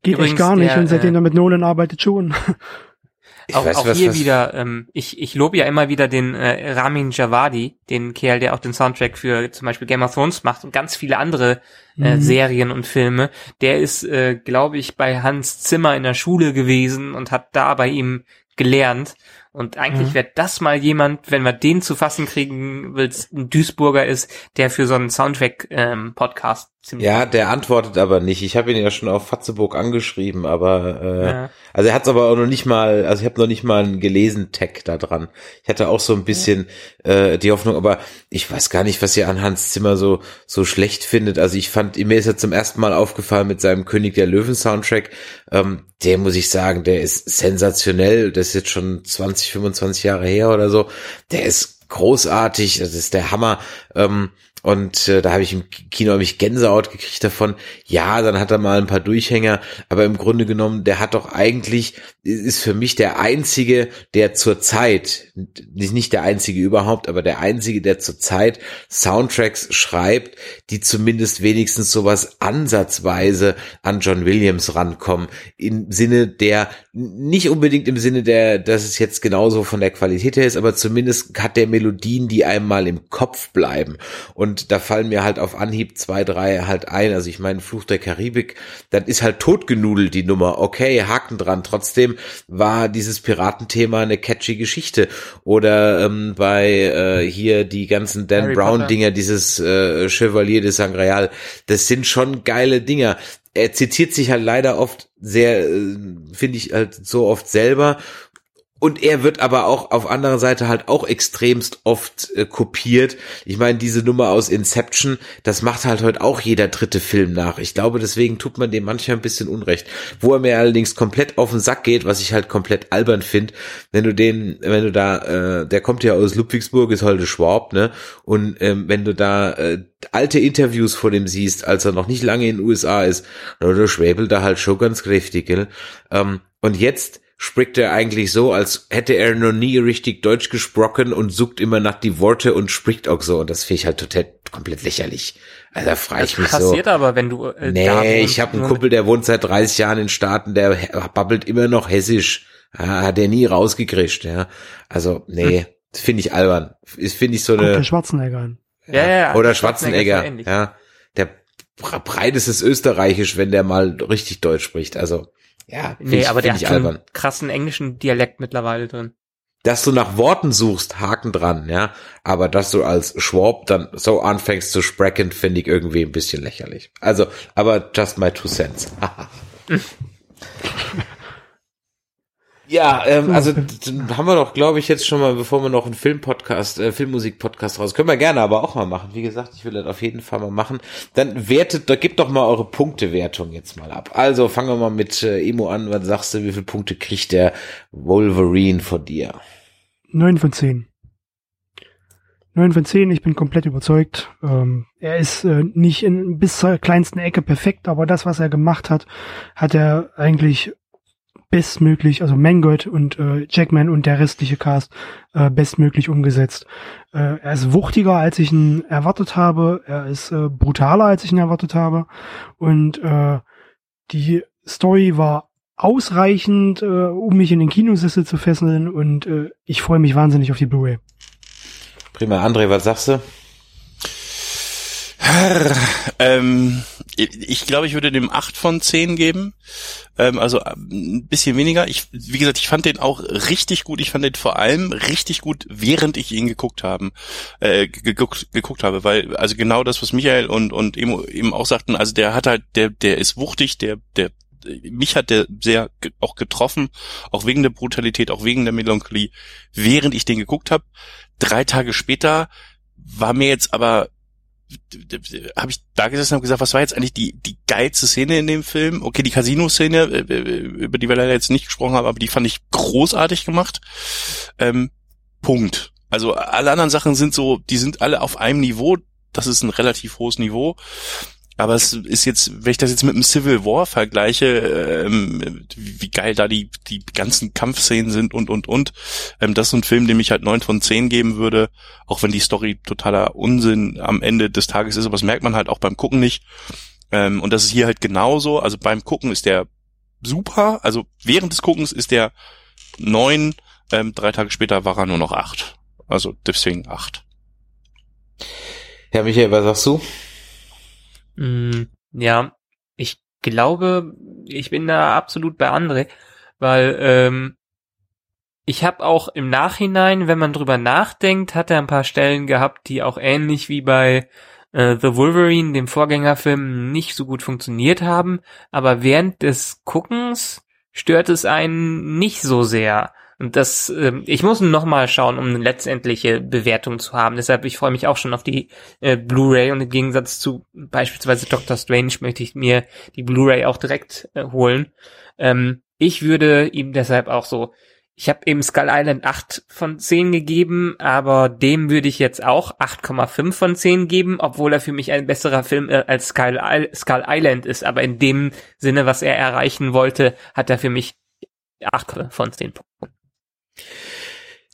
Geht
Übrigens
echt gar nicht.
der,
und seitdem
äh,
er mit Nolan arbeitet schon.
Ich
auch
weiß,
auch hier wieder, ähm, ich, ich lobe ja immer wieder den äh, Ramin Javadi, den Kerl, der auch den Soundtrack für zum Beispiel Game of Thrones macht und ganz viele andere äh,
Mhm.
Serien und Filme. Der ist, äh, glaube ich, bei Hans Zimmer in der Schule gewesen und hat da bei ihm gelernt. Und eigentlich
Ja.
wäre das mal jemand, wenn wir den zu fassen kriegen, weil es ein Duisburger ist, der für so einen Soundtrack-Podcast ziemlich
Ja, der antwortet aber nicht. Ich habe ihn ja schon auf Fatzeburg angeschrieben, aber äh,
Ja.
also er hat es aber auch noch nicht mal, also ich habe noch nicht mal einen gelesen Tag da dran. Ich hatte auch so ein bisschen äh, die Hoffnung, aber ich weiß gar nicht, was ihr an Hans Zimmer so so schlecht findet. Also ich fand, mir ist er zum ersten Mal aufgefallen mit seinem König der Löwen Soundtrack. Ähm, der muss ich sagen, der ist sensationell. Das ist jetzt schon 20, 25 Jahre her oder so. Der ist großartig, das ist der Hammer. Ähm, und äh, da habe ich im Kino hab ich Gänsehaut gekriegt davon. Ja, dann hat er mal ein paar Durchhänger, aber im Grunde genommen, der hat doch eigentlich, ist für mich der einzige, der zur Zeit, nicht der einzige überhaupt, aber der einzige, der zur Zeit Soundtracks schreibt, die zumindest wenigstens sowas ansatzweise an John Williams rankommen. Im Sinne der, nicht unbedingt im Sinne der, dass es jetzt genauso von der Qualität her ist, aber zumindest hat der Melodien, die einem mal im Kopf bleiben. Und da fallen mir halt auf Anhieb zwei, drei halt ein. Also ich meine, Fluch der Karibik, dann ist halt totgenudelt die Nummer. Okay, Haken dran. Trotzdem war dieses Piratenthema eine catchy Geschichte. Oder ähm, bei äh, hier die ganzen Dan Harry Brown Dinger, dieses äh, Chevalier de Sangreal, das sind schon geile Dinger er zitiert sich halt leider oft sehr, äh, finde ich halt so oft selber und er wird aber auch auf anderer Seite halt auch extremst oft äh, kopiert. Ich meine, diese Nummer aus Inception, das macht halt heute auch jeder dritte Film nach. Ich glaube, deswegen tut man dem manchmal ein bisschen Unrecht. Wo er mir allerdings komplett auf den Sack geht, was ich halt komplett albern finde, wenn du den, wenn du da, äh, der kommt ja aus Ludwigsburg, ist heute Schwab, ne? Und ähm, wenn du da äh, alte Interviews vor dem siehst, als er noch nicht lange in den USA ist, oder schwäbelt da halt schon ganz kräftig, gell? Ähm, und jetzt spricht er eigentlich so, als hätte er noch nie richtig Deutsch gesprochen und sucht immer nach die Worte und spricht auch so. Und das finde ich halt total komplett lächerlich. Also da frage ich mich so. Das
passiert aber, wenn du
äh, Nee, ich habe einen Kumpel, der wohnt seit 30 Jahren in Staaten, der babbelt immer noch hessisch. Ja, hat er nie rausgekriegt, ja. Also, nee, hm. finde ich albern. Ist finde ich so eine
der Schwarzenegger.
Ja, ja, ja, oder Schwarzenegger, Schwarzenegger ja. Der breit ist es österreichisch, wenn der mal richtig Deutsch spricht. Also, ja,
nee, ich, aber der hat albern. einen krassen englischen Dialekt mittlerweile drin.
Dass du nach Worten suchst, Haken dran, ja. Aber dass du als Schwab dann so anfängst zu sprechen, finde ich irgendwie ein bisschen lächerlich. Also, aber just my two cents. Ja, ähm, also haben wir doch, glaube ich, jetzt schon mal, bevor wir noch einen Filmpodcast, äh, Filmmusik-Podcast raus, können wir gerne aber auch mal machen. Wie gesagt, ich will das auf jeden Fall mal machen. Dann wertet, da gibt doch mal eure Punktewertung jetzt mal ab. Also fangen wir mal mit äh, Emo an. Was sagst du, wie viele Punkte kriegt der Wolverine von dir?
Neun von zehn. Neun von zehn, ich bin komplett überzeugt. Ähm, er ist äh, nicht in bis zur kleinsten Ecke perfekt, aber das, was er gemacht hat, hat er eigentlich bestmöglich, also Mangold und äh, Jackman und der restliche Cast äh, bestmöglich umgesetzt. Äh, er ist wuchtiger, als ich ihn erwartet habe. Er ist äh, brutaler, als ich ihn erwartet habe. Und äh, die Story war ausreichend, äh, um mich in den Kinosessel zu fesseln. Und äh, ich freue mich wahnsinnig auf die Blu-ray.
Prima, André, was sagst du?
Ähm, ich glaube, ich würde dem acht von zehn geben. Ähm, also äh, ein bisschen weniger. Ich, wie gesagt, ich fand den auch richtig gut. Ich fand den vor allem richtig gut, während ich ihn geguckt haben, äh, geguckt, geguckt habe, weil also genau das, was Michael und und eben auch sagten, also der hat halt, der der ist wuchtig, der der mich hat der sehr auch getroffen, auch wegen der Brutalität, auch wegen der Melancholie, während ich den geguckt habe. Drei Tage später war mir jetzt aber habe ich da gesessen und gesagt, was war jetzt eigentlich die, die geilste Szene in dem Film? Okay, die Casino-Szene, äh, äh, über die wir leider jetzt nicht gesprochen haben, aber die fand ich großartig gemacht. Ähm, Punkt. Also alle anderen Sachen sind so, die sind alle auf einem Niveau. Das ist ein relativ hohes Niveau. Aber es ist jetzt, wenn ich das jetzt mit einem Civil War vergleiche, ähm, wie geil da die, die ganzen Kampfszenen sind und, und, und. Ähm, das ist ein Film, dem ich halt neun von zehn geben würde, auch wenn die Story totaler Unsinn am Ende des Tages ist, aber das merkt man halt auch beim Gucken nicht. Ähm, und das ist hier halt genauso. Also beim Gucken ist der super, also während des Guckens ist der neun, ähm, drei Tage später war er nur noch acht. Also deswegen acht.
Herr Michael, was sagst du?
Mm, ja, ich glaube, ich bin da absolut bei André, weil ähm, ich habe auch im Nachhinein, wenn man drüber nachdenkt, hat er ein paar Stellen gehabt, die auch ähnlich wie bei äh, The Wolverine, dem Vorgängerfilm, nicht so gut funktioniert haben. Aber während des Guckens stört es einen nicht so sehr. Und das, äh, ich muss noch mal schauen, um eine letztendliche Bewertung zu haben. Deshalb, ich freue mich auch schon auf die äh, Blu-ray und im Gegensatz zu beispielsweise Doctor Strange möchte ich mir die Blu-ray auch direkt äh, holen. Ähm, ich würde ihm deshalb auch so, Ich habe eben Skull Island 8 von 10 gegeben, aber dem würde ich jetzt auch 8,5 von 10 geben, obwohl er für mich ein besserer Film äh, als Skull, Skull Island ist. Aber in dem Sinne, was er erreichen wollte, hat er für mich 8 von 10 Punkten.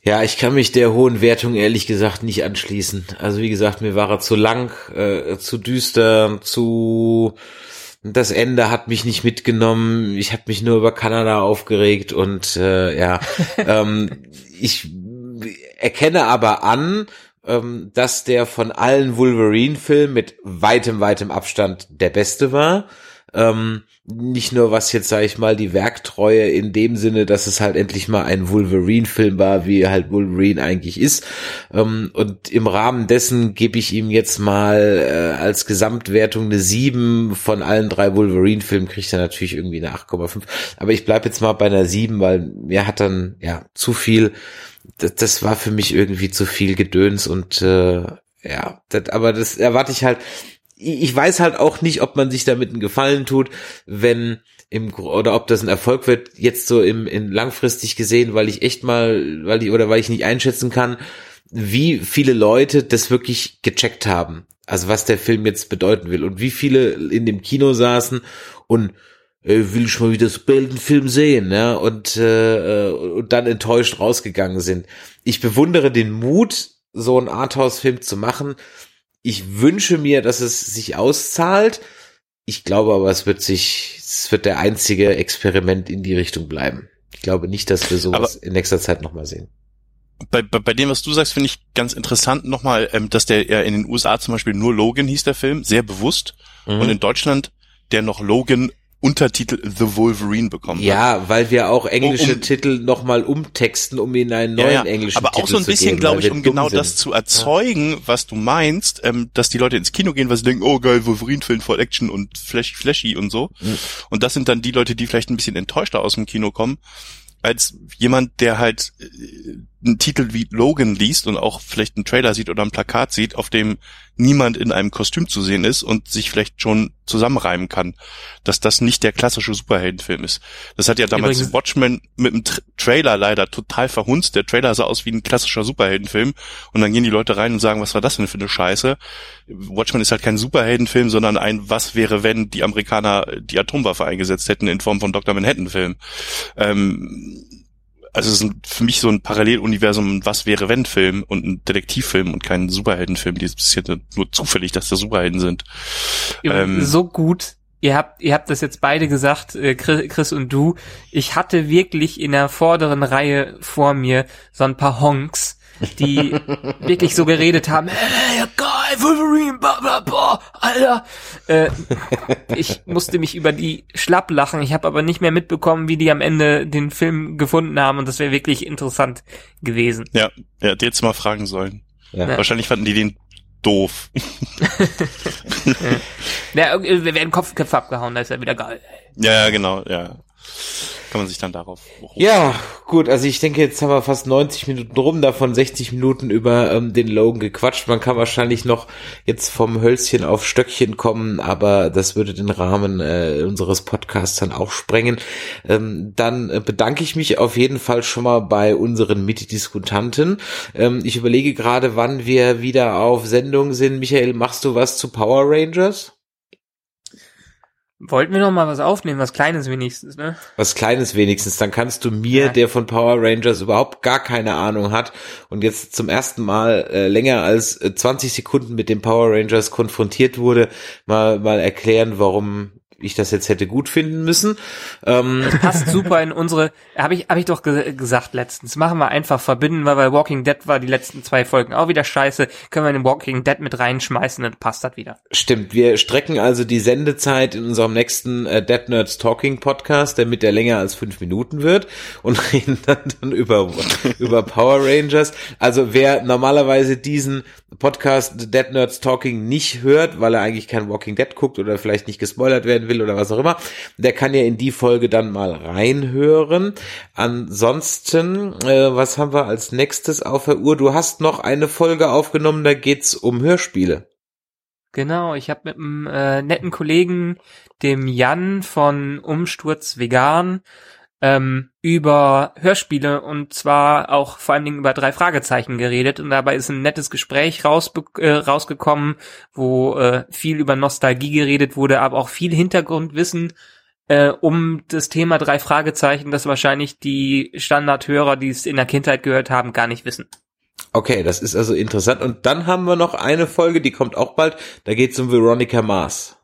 Ja, ich kann mich der hohen Wertung ehrlich gesagt nicht anschließen. Also wie gesagt, mir war er zu lang, äh, zu düster, zu das Ende hat mich nicht mitgenommen. Ich habe mich nur über Kanada aufgeregt und äh, ja, ähm, ich erkenne aber an, ähm, dass der von allen Wolverine-Filmen mit weitem, weitem Abstand der beste war. Ähm, nicht nur was jetzt, sage ich mal, die Werktreue in dem Sinne, dass es halt endlich mal ein Wolverine-Film war, wie halt Wolverine eigentlich ist. Ähm, und im Rahmen dessen gebe ich ihm jetzt mal äh, als Gesamtwertung eine 7 von allen drei Wolverine-Filmen, kriegt er natürlich irgendwie eine 8,5. Aber ich bleib jetzt mal bei einer 7, weil mir hat dann ja zu viel, das, das war für mich irgendwie zu viel Gedöns und äh, ja, das, aber das erwarte ich halt ich weiß halt auch nicht, ob man sich damit einen Gefallen tut, wenn im oder ob das ein Erfolg wird jetzt so im in langfristig gesehen, weil ich echt mal, weil ich oder weil ich nicht einschätzen kann, wie viele Leute das wirklich gecheckt haben. Also was der Film jetzt bedeuten will und wie viele in dem Kino saßen und äh, will ich mal wieder so einen Film sehen, ja, und, äh, und dann enttäuscht rausgegangen sind. Ich bewundere den Mut, so einen Arthouse-Film zu machen, ich wünsche mir, dass es sich auszahlt. Ich glaube aber, es wird sich, es wird der einzige Experiment in die Richtung bleiben. Ich glaube nicht, dass wir sowas aber in nächster Zeit nochmal sehen.
Bei, bei, bei dem, was du sagst, finde ich ganz interessant nochmal, ähm, dass der ja in den USA zum Beispiel nur Logan hieß der Film, sehr bewusst. Mhm. Und in Deutschland der noch Logan Untertitel The Wolverine bekommen
ja, hat. weil wir auch englische um, Titel nochmal umtexten, um ihnen einen neuen ja, ja. englischen
Aber
Titel
auch so ein bisschen, glaube ich, um genau sind. das zu erzeugen, ja. was du meinst, ähm, dass die Leute ins Kino gehen, weil sie denken, oh geil, Wolverine-Film voll Action und flash, flashy und so. Mhm. Und das sind dann die Leute, die vielleicht ein bisschen enttäuschter aus dem Kino kommen, als jemand, der halt äh, einen Titel wie Logan liest und auch vielleicht einen Trailer sieht oder ein Plakat sieht, auf dem niemand in einem Kostüm zu sehen ist und sich vielleicht schon zusammenreimen kann, dass das nicht der klassische Superheldenfilm ist. Das hat ja damals Übrigens, Watchmen mit dem Tra Trailer leider total verhunzt. Der Trailer sah aus wie ein klassischer Superheldenfilm und dann gehen die Leute rein und sagen, was war das denn für eine Scheiße? Watchmen ist halt kein Superheldenfilm, sondern ein Was wäre, wenn die Amerikaner die Atomwaffe eingesetzt hätten in Form von Dr. Manhattan-Film. Ähm, also es ist für mich so ein Paralleluniversum, was wäre wenn Film und ein Detektivfilm und kein Superheldenfilm. Die ist jetzt nur zufällig, dass da Superhelden sind.
Ähm, so gut. Ihr habt, ihr habt das jetzt beide gesagt, äh, Chris und du. Ich hatte wirklich in der vorderen Reihe vor mir so ein paar Honks, die wirklich so geredet haben, hey, geil, Wolverine, blah, blah, blah, Alter. Äh, ich musste mich über die schlapp lachen. Ich habe aber nicht mehr mitbekommen, wie die am Ende den Film gefunden haben und das wäre wirklich interessant gewesen.
Ja, ja, die jetzt mal fragen sollen. Ja. Wahrscheinlich fanden die den doof.
ja. ja, wir werden Kopfköpfe abgehauen, da ist ja wieder geil.
Ja, ja, genau, ja kann man sich dann darauf
berufen. Ja, gut, also ich denke, jetzt haben wir fast 90 Minuten rum, davon 60 Minuten über ähm, den Logan gequatscht. Man kann wahrscheinlich noch jetzt vom Hölzchen auf Stöckchen kommen, aber das würde den Rahmen äh, unseres Podcasts dann auch sprengen. Ähm, dann äh, bedanke ich mich auf jeden Fall schon mal bei unseren Mitdiskutanten. Ähm, ich überlege gerade, wann wir wieder auf Sendung sind. Michael, machst du was zu Power Rangers?
Wollten wir noch mal was aufnehmen, was Kleines wenigstens, ne?
Was Kleines wenigstens, dann kannst du mir, ja. der von Power Rangers überhaupt gar keine Ahnung hat und jetzt zum ersten Mal äh, länger als äh, 20 Sekunden mit den Power Rangers konfrontiert wurde, mal, mal erklären, warum ich das jetzt hätte gut finden müssen.
Ähm. Das passt super in unsere, habe ich, hab ich doch ge gesagt letztens, machen wir einfach verbinden, weil bei Walking Dead war die letzten zwei Folgen auch wieder scheiße, können wir in Walking Dead mit reinschmeißen, dann passt das wieder.
Stimmt, wir strecken also die Sendezeit in unserem nächsten äh, Dead Nerds Talking Podcast, damit der länger als fünf Minuten wird und reden dann, dann über, über Power Rangers. Also wer normalerweise diesen Podcast Dead Nerds Talking nicht hört, weil er eigentlich kein Walking Dead guckt oder vielleicht nicht gespoilert werden will oder was auch immer, der kann ja in die Folge dann mal reinhören. Ansonsten, äh, was haben wir als nächstes auf der Uhr? Du hast noch eine Folge aufgenommen, da geht's um Hörspiele.
Genau, ich habe mit einem äh, netten Kollegen, dem Jan von Umsturz Vegan, ähm, über Hörspiele und zwar auch vor allen Dingen über drei Fragezeichen geredet und dabei ist ein nettes Gespräch rausbe äh, rausgekommen, wo äh, viel über Nostalgie geredet wurde, aber auch viel Hintergrundwissen äh, um das Thema drei Fragezeichen, das wahrscheinlich die Standardhörer, die es in der Kindheit gehört haben, gar nicht wissen.
Okay, das ist also interessant. Und dann haben wir noch eine Folge, die kommt auch bald. Da geht es um Veronica Mars.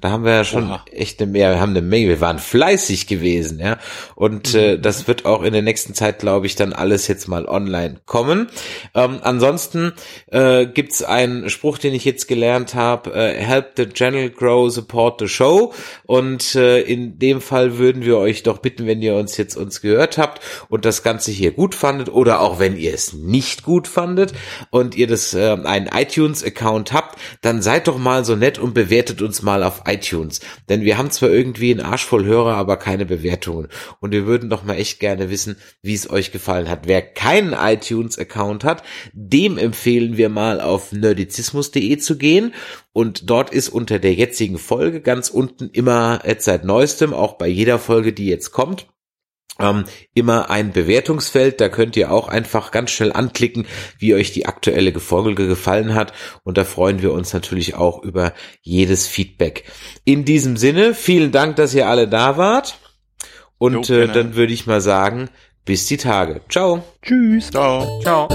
Da haben wir ja schon Oha. echt eine Menge, wir haben eine Menge, wir waren fleißig gewesen, ja. Und äh, mhm. äh, das wird auch in der nächsten Zeit, glaube ich, dann alles jetzt mal online kommen. Ähm, ansonsten äh, gibt's einen Spruch, den ich jetzt gelernt habe, äh, help the channel grow, support the show. Und äh, in dem Fall würden wir euch doch bitten, wenn ihr uns jetzt uns gehört habt und das Ganze hier gut fandet oder auch wenn ihr es nicht gut fandet und ihr das äh, einen iTunes-Account habt, dann seid doch mal so nett und bewertet uns mal auf iTunes. Denn wir haben zwar irgendwie einen Arsch voll Hörer, aber keine Bewertungen. Und wir würden doch mal echt gerne wissen, wie es euch gefallen hat. Wer keinen iTunes-Account hat, dem empfehlen wir mal auf nerdizismus.de zu gehen. Und dort ist unter der jetzigen Folge ganz unten immer jetzt seit neuestem, auch bei jeder Folge, die jetzt kommt, ähm, immer ein Bewertungsfeld. Da könnt ihr auch einfach ganz schnell anklicken, wie euch die aktuelle Folge gefallen hat. Und da freuen wir uns natürlich auch über jedes Feedback. In diesem Sinne, vielen Dank, dass ihr alle da wart. Und jo, äh, dann würde ich mal sagen, bis die Tage. Ciao.
Tschüss.
Ciao.
Ciao.